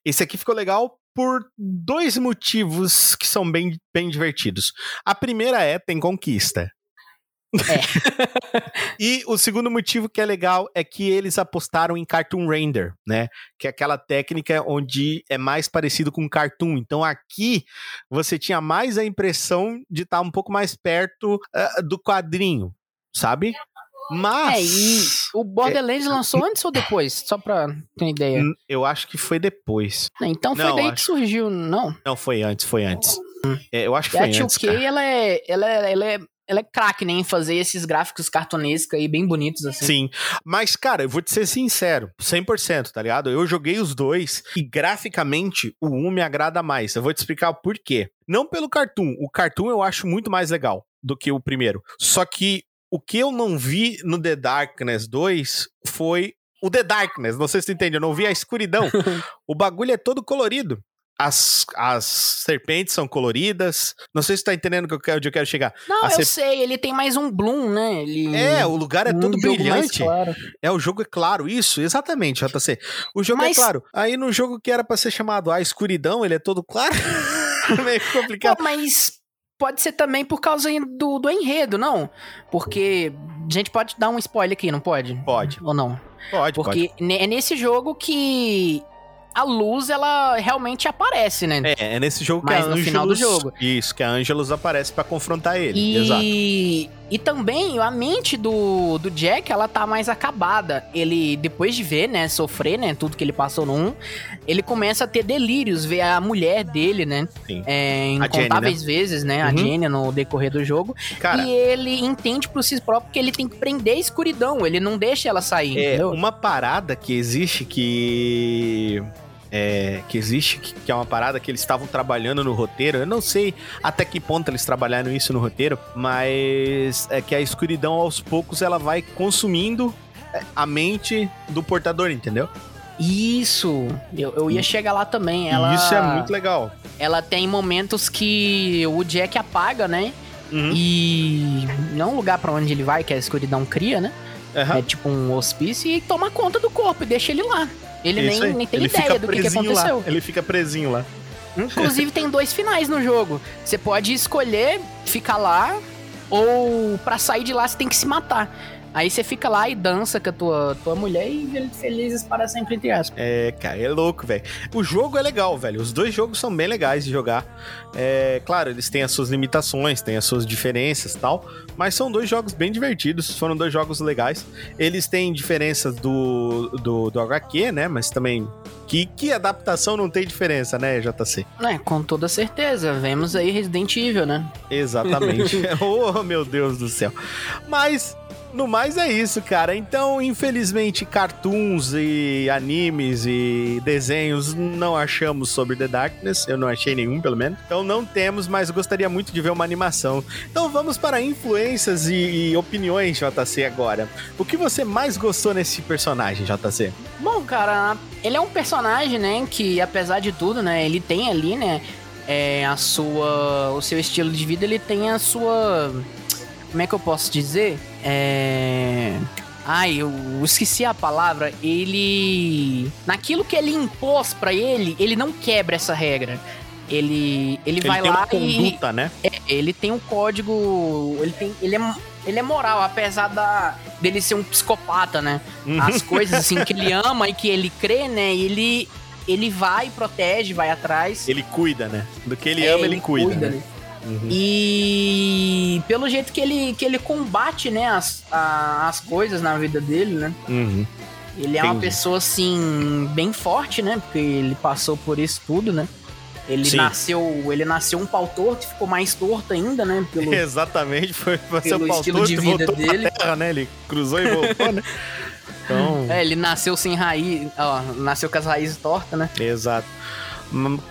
Esse aqui ficou legal por dois motivos que são bem, bem divertidos. A primeira é tem conquista. e o segundo motivo que é legal é que eles apostaram em cartoon render, né? Que é aquela técnica onde é mais parecido com cartoon. Então aqui você tinha mais a impressão de estar um pouco mais perto ah, do quadrinho, sabe? Mas É, e o Borderlands lançou antes ou depois? Só pra ter uma ideia. Eu acho que foi depois. Então foi não, daí acho- que surgiu, não? Não, foi antes, foi antes. É, eu acho que a foi antes. 2K, cara. ela é, ela, é, ela é, ela é craque, né, em fazer esses gráficos cartunescos aí, bem bonitos, assim. Sim, mas cara, eu vou te ser sincero, 100%, tá ligado? Eu joguei os dois e graficamente o um me agrada mais. Eu vou te explicar o porquê. Não pelo cartoon, o cartoon eu acho muito mais legal do que o primeiro. Só que o que eu não vi no The Darkness 2 foi o The Darkness, não sei se tu entende, eu não vi a escuridão. o bagulho é todo colorido. As, as serpentes são coloridas. Não sei se tu tá entendendo que eu quero- onde eu quero chegar. Não, A eu sei, ele tem mais um bloom, né? Ele... É, o lugar é um todo brilhante. claro. É, o jogo é claro, isso, exatamente, JC. O jogo Mas- é claro. Aí no jogo que era pra ser chamado A Escuridão, ele é todo claro. Meio complicado. Pô, mas pode ser também por causa do, do enredo, não? Porque a gente pode dar um spoiler aqui, não pode? Pode, Ou não? pode, pode. Porque ne- é nesse jogo que a luz, ela realmente aparece, né? É, é nesse jogo que Mas a no Angelus... final do jogo. Isso, que a Angelus aparece pra confrontar ele, E, exato. E também a mente do, do Jack, ela tá mais acabada. Ele, depois de ver, né, sofrer, né, tudo que ele passou no 1, ele começa a ter delírios, ver a mulher dele, né, é, A Jenny, incontáveis vezes, né, a Uhum. Jenny no decorrer do jogo. Cara, e ele entende por si próprio que ele tem que prender a escuridão, ele não deixa ela sair, é entendeu? uma parada que existe que... É, que existe, que, que é uma parada que eles estavam trabalhando no roteiro. Eu não sei até que ponto eles trabalharam isso no roteiro, mas é que a escuridão aos poucos ela vai consumindo é, a mente do portador, entendeu? Isso, eu, eu ia chegar lá também. Ela, isso é muito legal. ela tem momentos que o Jack apaga, né? Uhum. E não é um lugar pra onde ele vai, que a escuridão cria, né? Aham. É tipo um hospício e toma conta do corpo e deixa ele lá. Ele Isso nem, aí. nem tem Ele ideia do que, que aconteceu. Lá. Ele fica presinho lá. Inclusive, tem dois finais no jogo. Você pode escolher ficar lá ou pra sair de lá você tem que se matar. Aí você fica lá e dança com a tua, tua mulher e felizes para sempre, entre aspas. É, cara, é louco, velho. O jogo é legal, velho. Os dois jogos são bem legais de jogar. É, claro, eles têm as suas limitações, têm as suas diferenças e tal. Mas são dois jogos bem divertidos. Foram dois jogos legais. Eles têm diferenças do, do, do HQ, né? Mas também. Que, que adaptação não tem diferença, né, JC? É, com toda certeza. Vemos aí Resident Evil, né? Exatamente. oh, meu Deus do céu. Mas no mais é isso, cara. Então, infelizmente, cartoons e animes e desenhos não achamos sobre The Darkness. Eu não achei nenhum, pelo menos. Então não temos, mas gostaria muito de ver uma animação. Então vamos para influências e, e opiniões, JC, agora. O que você mais gostou nesse personagem, JC? Bom, cara, ele é um personagem, né, que apesar de tudo, né, ele tem ali, né, é, a sua, o seu estilo de vida, ele tem a sua, como é que eu posso dizer? É... Ai, eu esqueci a palavra. Ele. Naquilo que ele impôs pra ele, ele não quebra essa regra. Ele, ele, Ele vai tem lá uma conduta, né? e. É, ele tem um código. Ele, tem, ele, é, ele é moral, apesar da, dele ser um psicopata, né? As coisas assim que ele ama e que ele crê, né? Ele, ele vai, protege, vai atrás. Ele cuida, né? Do que ele É, ama, ele, cuida. né? Né? E pelo jeito que ele, que ele combate, né, as, a- as coisas na vida dele, né? Uhum. Ele é uma Entendi. pessoa, assim, bem forte, né? Porque ele passou por isso tudo, né? Ele Sim. nasceu. Ele nasceu um pau torto e ficou mais torto ainda, né? Pelo, Exatamente, foi pelo o pau estilo torto de vida dele. terra, né? Ele cruzou e voltou, né? Então, É, ele nasceu sem raiz. Ó, nasceu com as raízes tortas, né? exato.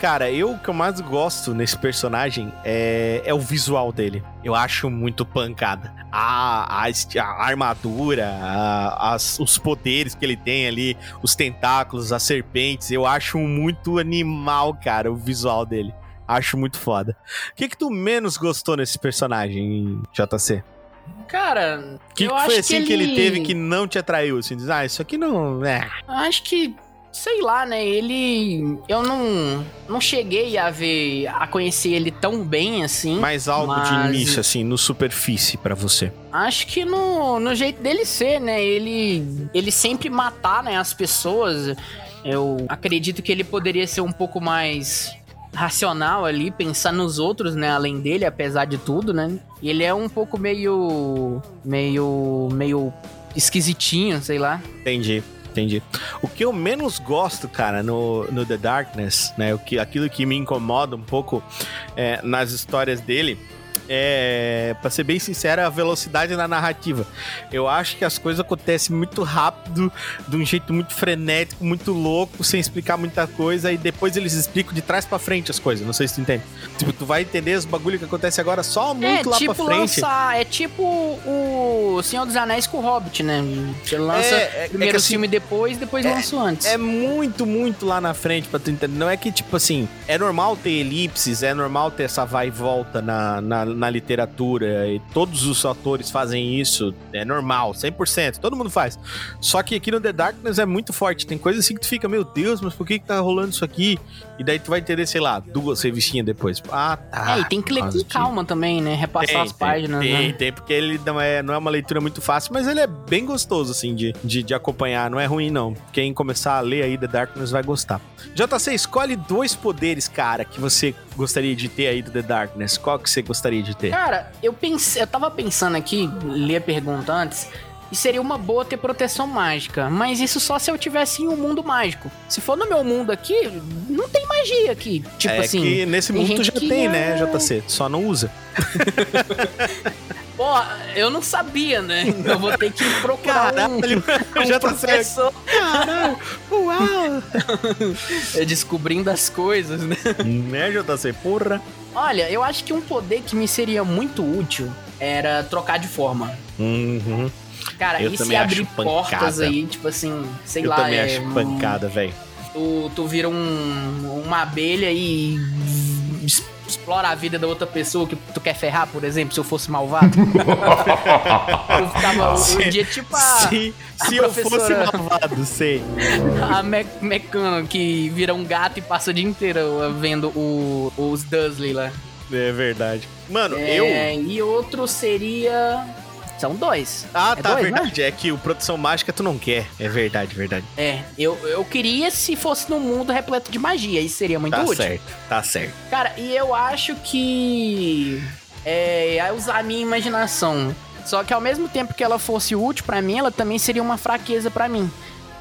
Cara, eu o que eu mais gosto nesse personagem é, é o visual dele. Eu acho muito pancada. A, a, a armadura, a- as- os poderes que ele tem ali, os tentáculos, as serpentes, eu acho muito animal, cara, o visual dele. Acho muito foda. O que que tu menos gostou nesse personagem, JC? Cara, que, que foi assim que ele... ele teve que não te atraiu? Assim, diz, ah, isso aqui não. É. Acho que, sei lá, né? Ele. Eu não. Não cheguei a ver. a conhecer ele tão bem assim. Mais algo de Mas- início, assim, no superfície pra você. Acho que no, no jeito dele ser, né? Ele. Ele sempre matar, né, as pessoas. Eu acredito que ele poderia ser um pouco mais racional ali, pensar nos outros, né, além dele, apesar de tudo, né? E ele é um pouco meio meio meio esquisitinho, sei lá. Entendi. Entendi. O que eu menos gosto, cara, no, no The Darkness, né? O que, aquilo que me incomoda um pouco é, nas histórias dele é, pra ser bem sincero, é a velocidade na narrativa. Eu acho que as coisas acontecem muito rápido, de um jeito muito frenético, muito louco, sem explicar muita coisa, e depois eles explicam de trás pra frente as coisas. Não sei se tu entende. Tipo, tu vai entender os bagulho que acontece agora só muito é lá tipo pra frente. lançar, é tipo o Senhor dos Anéis com o Hobbit, né? Você lança É, é- primeiro é assim, filme depois, depois lança o antes. É muito, muito lá na frente pra tu entender. Não é que, tipo assim, é normal ter elipses, é normal ter essa vai e volta na, na, na literatura, e todos os atores fazem isso, é normal, 100%, todo mundo faz. Só que aqui no The Darkness é muito forte, tem coisas assim que tu fica, meu Deus, mas por que que tá rolando isso aqui? E daí tu vai entender, sei lá, duas revistinhas depois. Ah, tá. é, e tem que ler com calma também, né? Repassar Tem, as tem, páginas, Tem, né? tem, porque ele não é, não é uma leitura muito fácil, mas ele é bem gostoso, assim, de, de, de acompanhar. Não é ruim, não. Quem começar a ler aí The Darkness vai gostar. JC, escolhe dois poderes, cara, que você gostaria de ter aí do The Darkness. Qual que você gostaria de ter? Cara, eu pensei, eu tava pensando aqui, li a pergunta antes, e seria uma boa ter proteção mágica, mas isso só se eu tivesse em um mundo mágico. Se for no meu mundo aqui, não tem magia aqui. Tipo é assim, que nesse mundo tu já tem, é- né, JC? Só não usa. pô, eu não sabia, né? Eu vou ter que procurar um, um já professor Caralho, uau! é, descobrindo as coisas, né? né, JC? Porra. Olha, eu acho que um poder que me seria muito útil era trocar de forma. Uhum. Cara, Eu e se abrir portas aí, tipo assim, sei Eu lá, também é, acho pancada, velho. tu, tu vira um, uma abelha e explora a vida da outra pessoa que tu quer ferrar, por exemplo, se eu fosse malvado. eu ficava um dia tipo a, se a se eu fosse malvado, sei. a Me Mecano que vira um gato e passa o dia inteiro vendo o- os Dursley lá. É verdade. Mano, eu. É, E outro seria. São dois. Ah, É tá, dois, né? verdade. É que o Produção Mágica tu não quer. É verdade, verdade. É, eu, eu queria se fosse num mundo repleto de magia, isso seria muito Tá útil. certo, tá certo. Cara, e eu acho que. É. é usar a minha imaginação. Só que ao mesmo tempo que ela fosse útil pra mim, ela também seria uma fraqueza pra mim.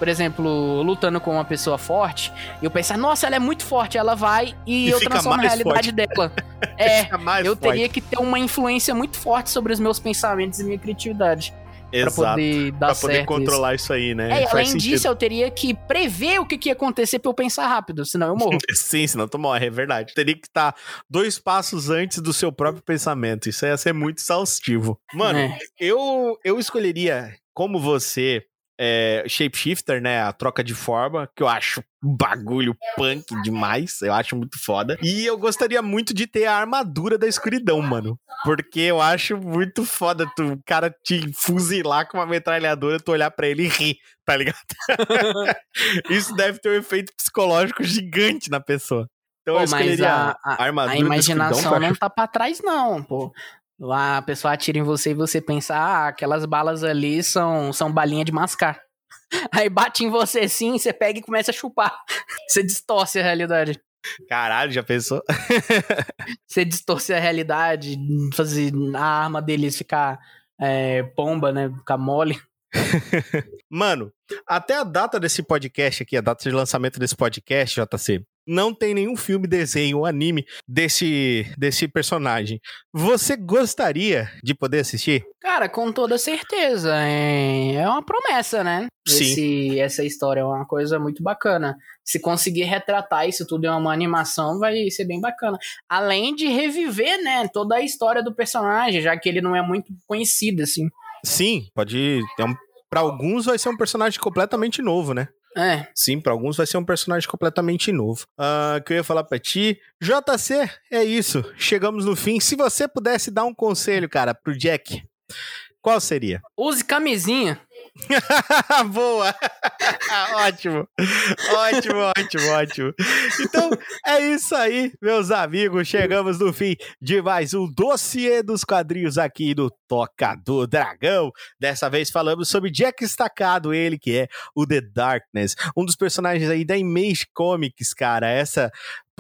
Por exemplo, lutando com uma pessoa forte, eu pensar, nossa, ela é muito forte, ela vai e, E eu transformo a realidade dela. É, eu forte. teria que ter uma influência muito forte sobre os meus pensamentos e minha criatividade. Pra Exato. poder dar Pra poder certo. isso. controlar isso. aí, né? É, além sentido. disso, eu teria que prever o que, que ia acontecer pra eu pensar rápido, senão eu morro. Sim, senão tu morre, é verdade. Teria que estar dois passos antes do seu próprio pensamento. Isso ia ser muito exaustivo. Mano, É. eu, eu escolheria, como você, é, Shapeshifter, né? A troca de forma, que eu acho um bagulho punk demais. Eu acho muito foda. E eu gostaria muito de ter a armadura da escuridão, mano. Porque eu acho muito foda tu, o cara te fuzilar com uma metralhadora, tu olhar pra ele e rir, tá ligado? Isso deve ter um efeito psicológico gigante na pessoa. Então Pô, eu escolheria a, a, a- armadura a imaginação não tá pra trás, não, pô. Lá a pessoa atira em você e você pensa, ah, aquelas balas ali são, são balinha de mascar. Aí bate em você sim, você pega e começa a chupar. Você distorce a realidade. Caralho, já pensou? Você distorce a realidade, fazer a arma deles ficar é, pomba, né? Ficar mole. Mano, até a data desse podcast aqui, a data de lançamento desse podcast, JC, não tem nenhum filme, desenho ou anime desse, desse personagem. Você gostaria de poder assistir? Cara, com toda certeza. É, é uma promessa, né? Sim. Esse, essa história é uma coisa muito bacana. Se conseguir retratar isso tudo em uma animação, vai ser bem bacana. Além de reviver, né, toda a história do personagem, já que ele não é muito conhecido, assim. Sim, pode. É um, pra alguns vai ser um personagem completamente novo, né? É, Sim, pra alguns vai ser um personagem completamente novo. Ah, que eu ia falar pra ti, JC, é isso. Chegamos no fim. Se você pudesse dar um conselho, cara, pro Jack, qual seria? use camisinha. Boa! ótimo! Ótimo, ótimo, ótimo. Então, é isso aí, meus amigos. Chegamos no fim de mais um dossiê dos quadrinhos aqui do Toca do Dragão. Dessa vez falamos sobre Jack Estacado, ele que é o The Darkness, um dos personagens aí da Image Comics, cara. Essa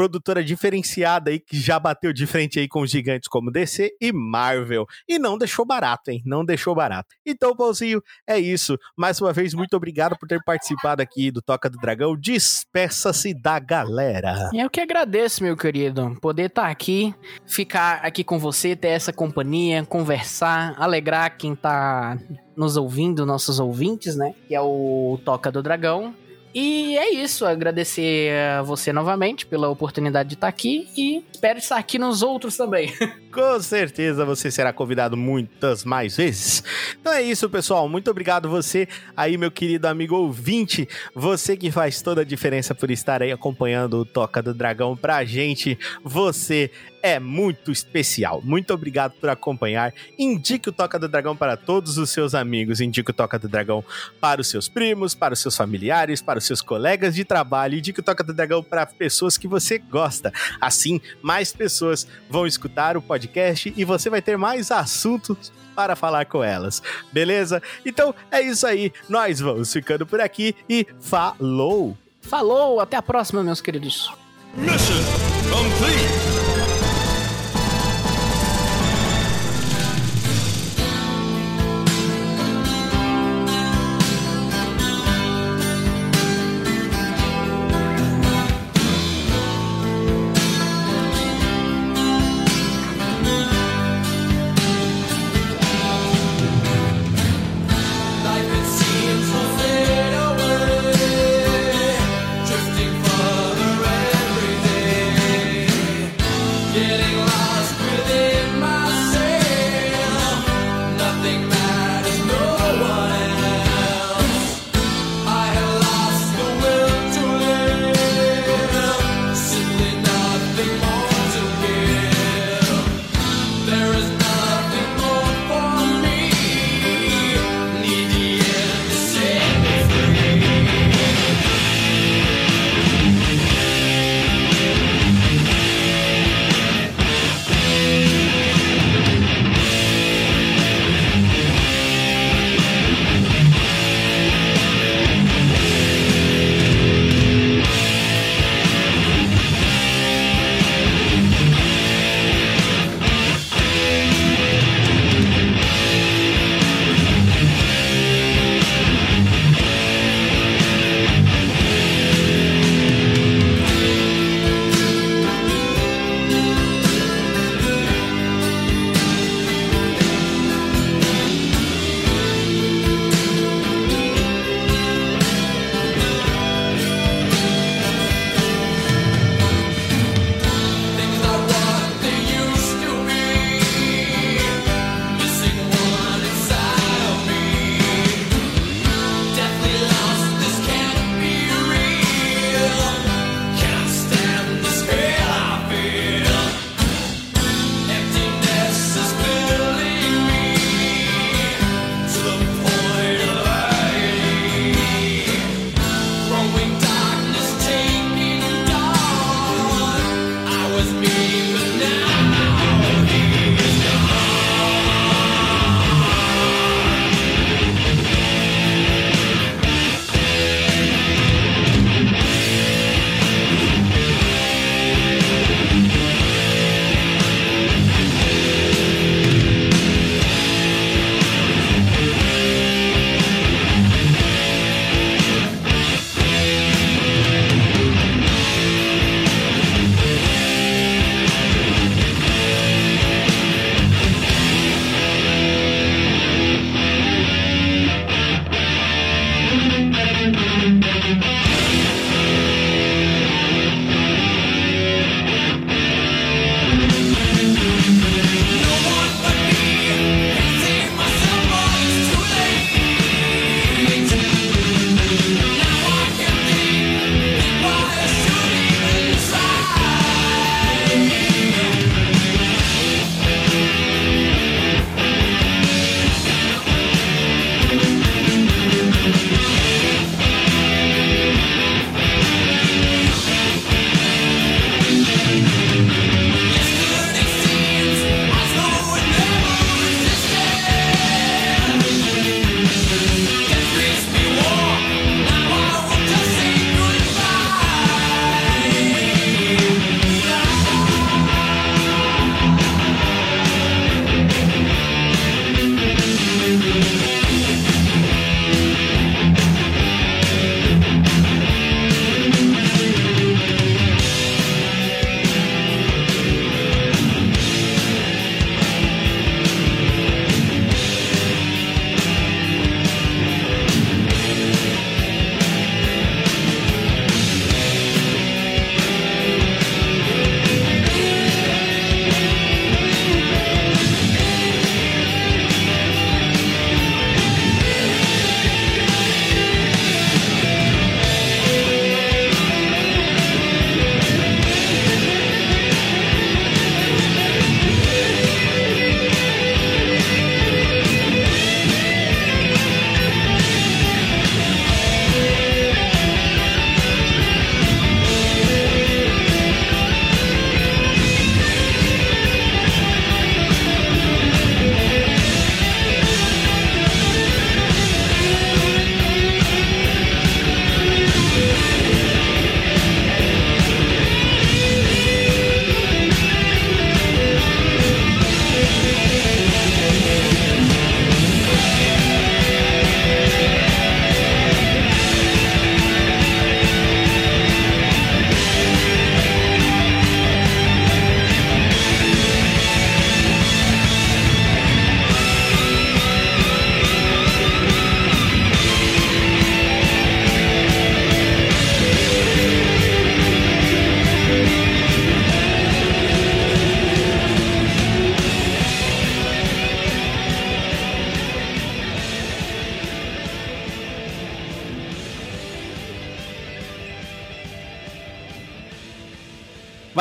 produtora diferenciada aí que já bateu de frente aí com gigantes como DC e Marvel. E não deixou barato, hein? Não deixou barato. Então, Pauzinho, é isso. Mais uma vez, muito obrigado por ter participado aqui do Toca do Dragão. Despeça-se da galera. Eu que agradeço, meu querido, poder estar aqui, ficar aqui com você, ter essa companhia, conversar, alegrar quem tá nos ouvindo, nossos ouvintes, né? Que é o Toca do Dragão. E é isso, agradecer a você novamente pela oportunidade de estar aqui e espero estar aqui nos outros também. Com certeza você será convidado muitas mais vezes. Então é isso, pessoal. Muito obrigado você aí, meu querido amigo ouvinte. Você que faz toda a diferença por estar aí acompanhando o Toca do Dragão pra gente. Você é muito especial. Muito obrigado por acompanhar. Indique o Toca do Dragão para todos os seus amigos. Indique o Toca do Dragão para os seus primos, para os seus familiares, para os seus colegas de trabalho. Indique o Toca do Dragão para pessoas que você gosta. Assim, mais pessoas vão escutar o podcast e você vai ter mais assuntos para falar com elas. Beleza? Então é isso aí. Nós vamos ficando por aqui e falou! Falou, até a próxima, meus queridos. Mission complete.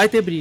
Vai ter briga.